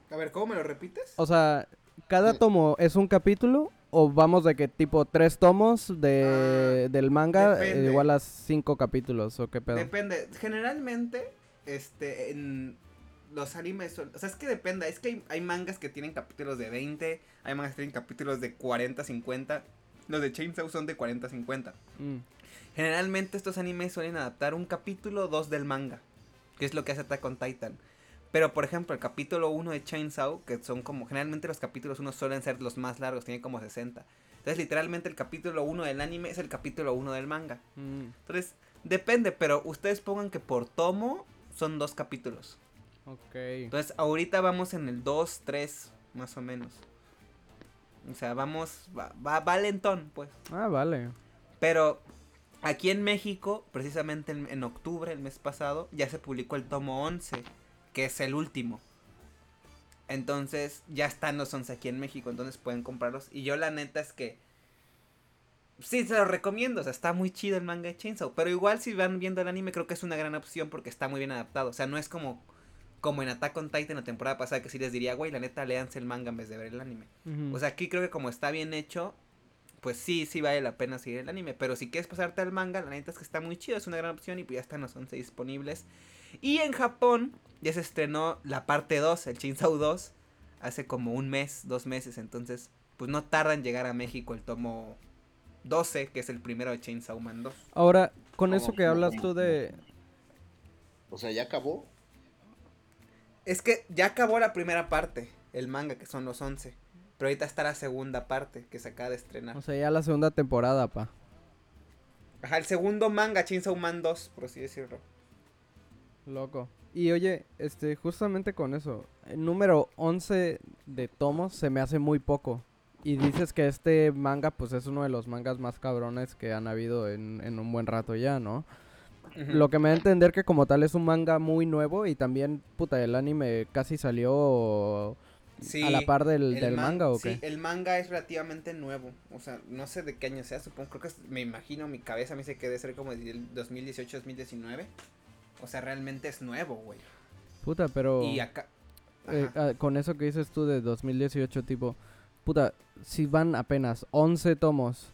A ver, ¿cómo me lo repites? O sea, cada Sí. tomo es un capítulo o vamos de que tipo tres tomos de, Ah, del manga eh, depende. igual a cinco capítulos o qué pedo. Depende. Generalmente, este, en los animes, son- o sea, es que depende. Es que hay, hay mangas que tienen capítulos de 20, hay mangas que tienen capítulos de 40, 50. Los de Chainsaw son de 40, 50. Mm. Generalmente estos animes suelen adaptar un capítulo o dos del manga, que es lo que hace Attack on Titan. Pero por ejemplo, el capítulo 1 de Chainsaw, que son como generalmente los capítulos 1 suelen ser los más largos, tienen como 60. Entonces, literalmente el capítulo 1 del anime es el capítulo 1 del manga. Mm. Entonces, depende, pero ustedes pongan que por tomo son dos capítulos. Ok. Entonces, ahorita vamos en el 2, 3, más o menos. O sea, vamos, va, va, va lentón, pues. Ah, vale. Pero aquí en México, precisamente en, en octubre, el mes pasado, ya se publicó el tomo 11, que es el último. Entonces, ya están los 11 aquí en México, entonces pueden comprarlos. Y yo la neta es que... Sí, se los recomiendo, o sea, está muy chido el manga de Chainsaw. Pero igual si van viendo el anime, creo que es una gran opción porque está muy bien adaptado. O sea, no es como, como en Attack on Titan la temporada pasada que sí les diría, güey, la neta, léanse el manga en vez de ver el anime. O sea, aquí creo que como está bien hecho, pues sí, sí vale la pena seguir el anime. Pero si quieres pasarte al manga, la neta es que está muy chido, es una gran opción y pues ya están los 11 disponibles. Y en Japón ya se estrenó la parte 2, el Chainsaw 2, hace como un mes, dos meses. Entonces, pues no tarda en llegar a México el tomo 12, que es el primero de Chainsaw Man 2. Ahora, con ¿Cómo, eso que hablas tú de... O sea, ya acabó. Es que ya acabó la primera parte, el manga, que son los 11. Pero ahorita está la segunda parte, que se acaba de estrenar. O sea, ya la segunda temporada, pa. Ajá, el segundo manga, Chainsaw Man 2, por así decirlo. Loco. Y oye, este, justamente con eso, el número 11 de tomos se me hace muy poco. Y dices que este manga, pues es uno de los mangas más cabrones que han habido en, en un buen rato ya, ¿no? Lo que me da a entender que como tal es un manga muy nuevo y también, puta, el anime casi salió Sí, a la par del, el del man- manga o sí, qué. el manga es relativamente nuevo. O sea, no sé de qué año sea, supongo. Creo que es- me imagino, mi cabeza me dice que debe ser como del 2018-2019. O sea, realmente es nuevo, güey. Puta, pero Y acá. eh, ah, con eso que dices tú de 2018, tipo, puta, si van apenas 11 tomos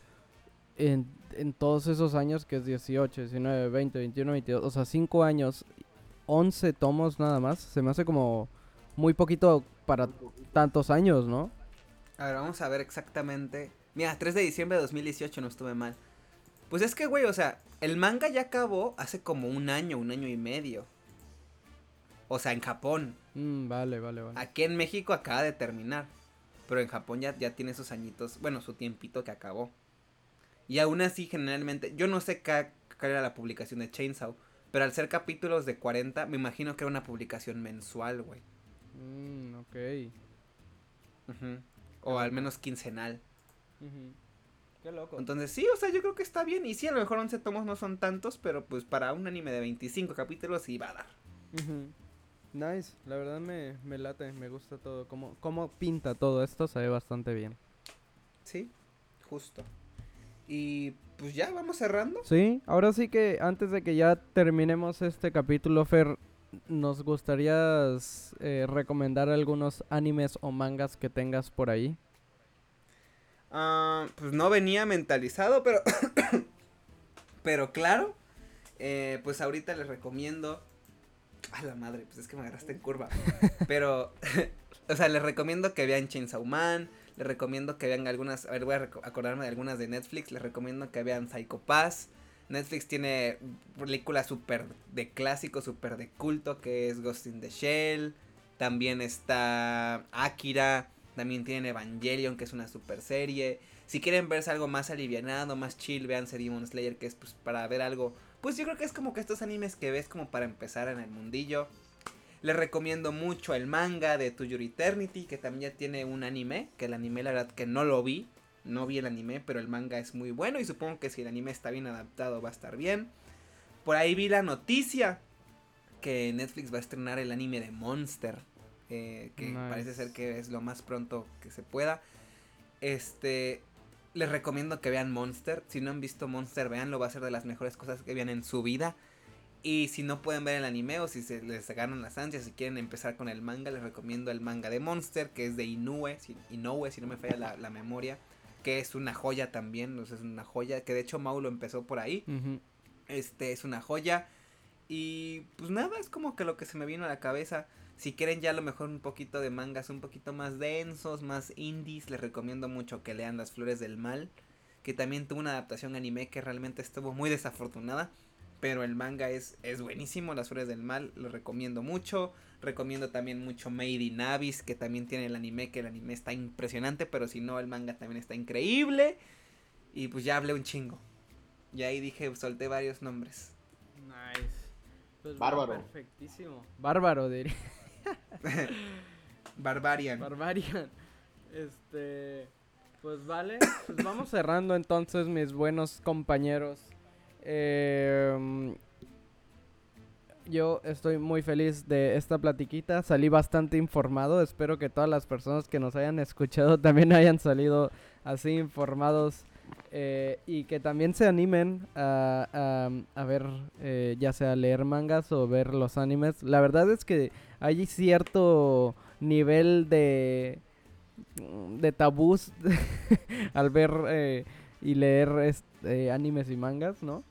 en, en todos esos años, que es 18, 19, 20, 21, 22, o sea, 5 años, 11 tomos nada más, se me hace como muy poquito para tantos años, ¿no? A ver, vamos a ver exactamente. Mira, 3 de diciembre de 2018, no estuve mal. Pues es que, güey, o sea, el manga ya acabó hace como un año, un año y medio. O sea, en Japón. Mm, vale, vale, vale. Aquí en México acaba de terminar. Pero en Japón ya, ya tiene sus añitos, bueno, su tiempito que acabó. Y aún así, generalmente, yo no sé qué cuál era la publicación de Chainsaw. Pero al ser capítulos de 40, me imagino que era una publicación mensual, güey. Mm, ok. O al menos quincenal. Qué loco. Entonces sí, o sea, yo creo que está bien. Y sí, a lo mejor 11 tomos no son tantos, pero pues para un anime de 25 capítulos sí va a dar. Nice, la verdad me, me late, me gusta todo. Cómo, cómo pinta todo esto, se ve bastante bien. Sí, justo. Y pues ya vamos cerrando. Sí, ahora sí que antes de que ya terminemos este capítulo, Fer, nos gustaría eh, recomendar algunos animes o mangas que tengas por ahí. Ah, pues no venía mentalizado, pero. pero claro. eh, pues ahorita les recomiendo. A la madre, pues es que me agarraste en curva. pero. o sea, les recomiendo que vean Chainsaw Man. Les recomiendo que vean algunas. A ver, voy a acordarme de algunas de Netflix. Les recomiendo que vean Psycho Pass. Netflix tiene películas súper de clásico, súper de culto, que es Ghost in the Shell. También está Akira. También tienen Evangelion, que es una super serie. Si quieren verse algo más alivianado, más chill, vean Demon Slayer, que es pues para ver algo. Pues yo creo que es como que estos animes que ves como para empezar en el mundillo. Les recomiendo mucho el manga de To Your Eternity, que también ya tiene un anime. Que el anime, la verdad, que no lo vi. No vi el anime, pero el manga es muy bueno. Y supongo que si el anime está bien adaptado, va a estar bien. Por ahí vi la noticia que Netflix va a estrenar el anime de Monster. Eh, que parece ser que es lo más pronto que se pueda. Este, les recomiendo que vean Monster. Si no han visto Monster, veanlo. Va a ser de las mejores cosas que vean en su vida. Y si no pueden ver el anime o si se les ganan las ansias, si quieren empezar con el manga, les recomiendo el manga de Monster, que es de Inoue, si, Inoue, si no me falla la, memoria, que es una joya también, es una joya, que de hecho Mau lo empezó por ahí. Este es una joya. Y pues nada, es como que lo que se me vino a la cabeza. Si quieren ya a lo mejor un poquito de mangas un poquito más densos, más indies, les recomiendo mucho que lean Las Flores del Mal, que también tuvo una adaptación anime que realmente estuvo muy desafortunada, pero el manga es, es buenísimo, Las Flores del Mal, lo recomiendo mucho. Recomiendo también mucho Made in Abyss, que también tiene el anime, que el anime está impresionante, pero si no, el manga también está increíble. Y pues ya hablé un chingo. Y ahí dije, solté varios nombres. Nice. Pues Bárbaro. perfectísimo. Bárbaro, diría. Barbarian. Barbarian. Este. Pues vale. Pues vamos cerrando entonces, mis buenos compañeros. Em, yo estoy muy feliz de esta platiquita. Salí bastante informado. Espero que todas las personas que nos hayan escuchado también hayan salido así informados. Eh, y que también se animen a, a, ver, eh, ya sea leer mangas o ver los animes. La verdad es que hay cierto nivel de, de tabús al ver eh, y leer este, animes y mangas, ¿no?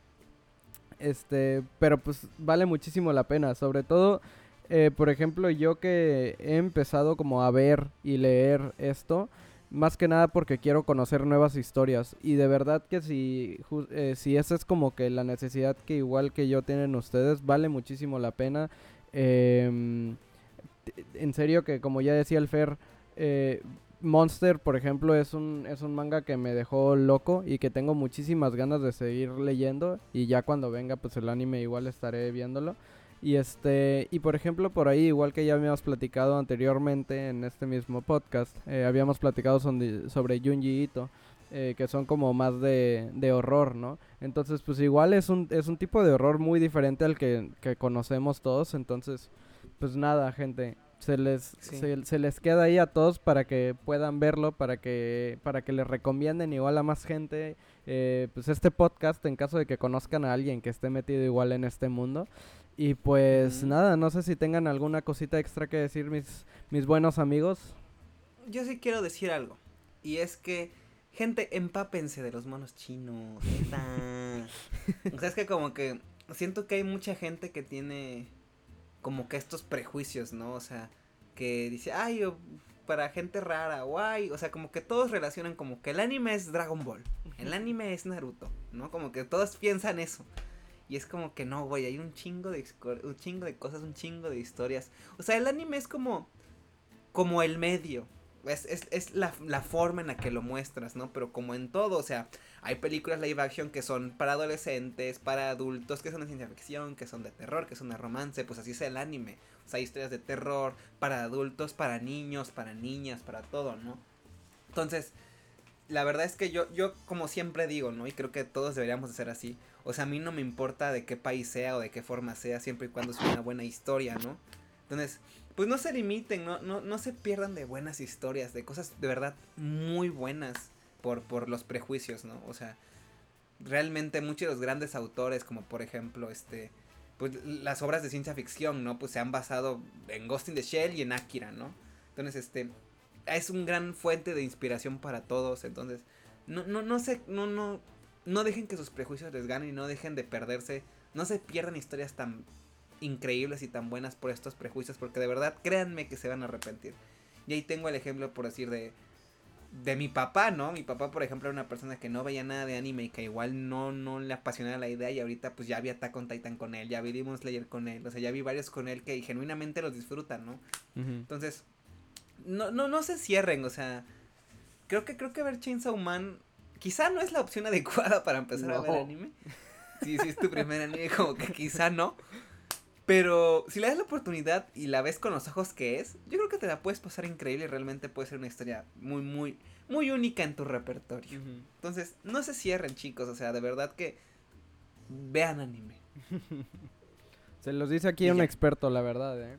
Este, pero pues vale muchísimo la pena, sobre todo, eh, por ejemplo, yo que he empezado como a ver y leer esto, más que nada porque quiero conocer nuevas historias y de verdad que si, eh, si esa es como que la necesidad que igual que yo tienen ustedes, vale muchísimo la pena. Em, en serio que como ya decía el Fer, eh, Monster, por ejemplo, es un, es un manga que me dejó loco y que tengo muchísimas ganas de seguir leyendo. Y ya cuando venga, pues el anime igual estaré viéndolo. Y este, y por ejemplo, por ahí, igual que ya habíamos platicado anteriormente en este mismo podcast, eh, habíamos platicado sobre, sobre Junji Ito. Eh, que son como más de, de, horror, ¿no? Entonces, pues igual es un, es un tipo de horror muy diferente al que, que conocemos todos. Entonces, pues nada, gente, se les, se, les queda ahí a todos para que puedan verlo, para que, para que les recomienden igual a más gente, eh, pues este podcast en caso de que conozcan a alguien que esté metido igual en este mundo. Y pues nada, no sé si tengan alguna cosita extra que decir mis, mis buenos amigos. Yo sí quiero decir algo. Y es que, gente, empápense de los monos chinos. o sea, es que como que siento que hay mucha gente que tiene como que estos prejuicios, ¿no? O sea, que dice, ay, para gente rara, guay, o sea, como que todos relacionan como que el anime es Dragon Ball, el anime es Naruto, ¿no? Como que todos piensan eso. Y es como que no, güey, hay un chingo de un chingo de cosas, un chingo de historias. O sea, el anime es como como el medio, es, es, es la, la, forma en la que lo muestras, ¿no? Pero como en todo, o sea, hay películas live action que son para adolescentes, para adultos, que son de ciencia ficción, que son de terror, que son de romance, pues así es el anime. O sea, hay historias de terror para adultos, para niños, para niñas, para todo, ¿no? Entonces, la verdad es que yo, yo como siempre digo, ¿no? Y creo que todos deberíamos de ser así. O sea, a mí no me importa de qué país sea o de qué forma sea, siempre y cuando sea una buena historia, ¿no? Entonces, pues no se limiten, no, no, no se pierdan de buenas historias, de cosas de verdad muy buenas por, por los prejuicios, ¿no? O sea, realmente muchos de los grandes autores, como por ejemplo, este, pues las obras de ciencia ficción, ¿no? Pues se han basado en Ghost in the Shell y en Akira, ¿no? Entonces, este, es un gran fuente de inspiración para todos, entonces, no, no, no sé, no, no, no dejen que sus prejuicios les ganen y no dejen de perderse, no se pierdan historias tan increíbles y tan buenas por estos prejuicios, porque de verdad créanme que se van a arrepentir. Y ahí tengo el ejemplo, por decir, de, de mi papá, ¿no? Mi papá, por ejemplo, era una persona que no veía nada de anime y que igual no, no le apasionaba la idea y ahorita pues ya vi Attack on Titan con él, ya vi Demon Slayer con él, o sea, ya vi varios con él que genuinamente los disfrutan, ¿no? Entonces, no, no, no se cierren, o sea, creo que, creo que ver Chainsaw Man quizá no es la opción adecuada para empezar a ver anime. Si, si es tu primer anime, como que quizá no. Pero si le das la oportunidad y la ves con los ojos que es, yo creo que te la puedes pasar increíble y realmente puede ser una historia muy, muy, muy única en tu repertorio. Entonces, no se cierren, chicos. O sea, de verdad que vean anime. Se los dice aquí un experto, la verdad, ¿eh?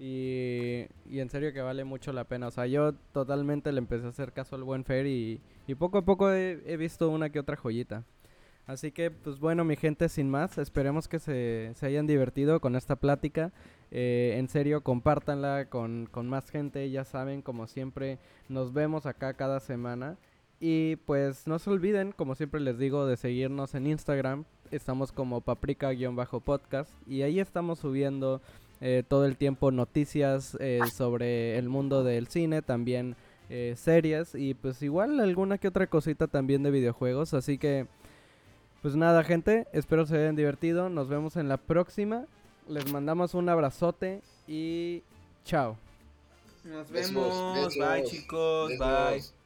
Y, y, en serio que vale mucho la pena. O sea, yo totalmente le empecé a hacer caso al buen Fer y, y poco a poco he, he, visto una que otra joyita. Así que, pues bueno, mi gente, sin más, esperemos que se, se hayan divertido con esta plática. Eh, en serio, compártanla con, con más gente. Ya saben, como siempre, nos vemos acá cada semana. Y pues no se olviden, como siempre les digo, de seguirnos en Instagram. Estamos como paprika-podcast. Y ahí estamos subiendo eh, todo el tiempo noticias eh, sobre el mundo del cine, también eh, series y pues igual alguna que otra cosita también de videojuegos. Así que, pues nada gente, espero se hayan divertido. Nos vemos en la próxima. Les mandamos un abrazote y chao. Nos vemos. Bye chicos. Bye.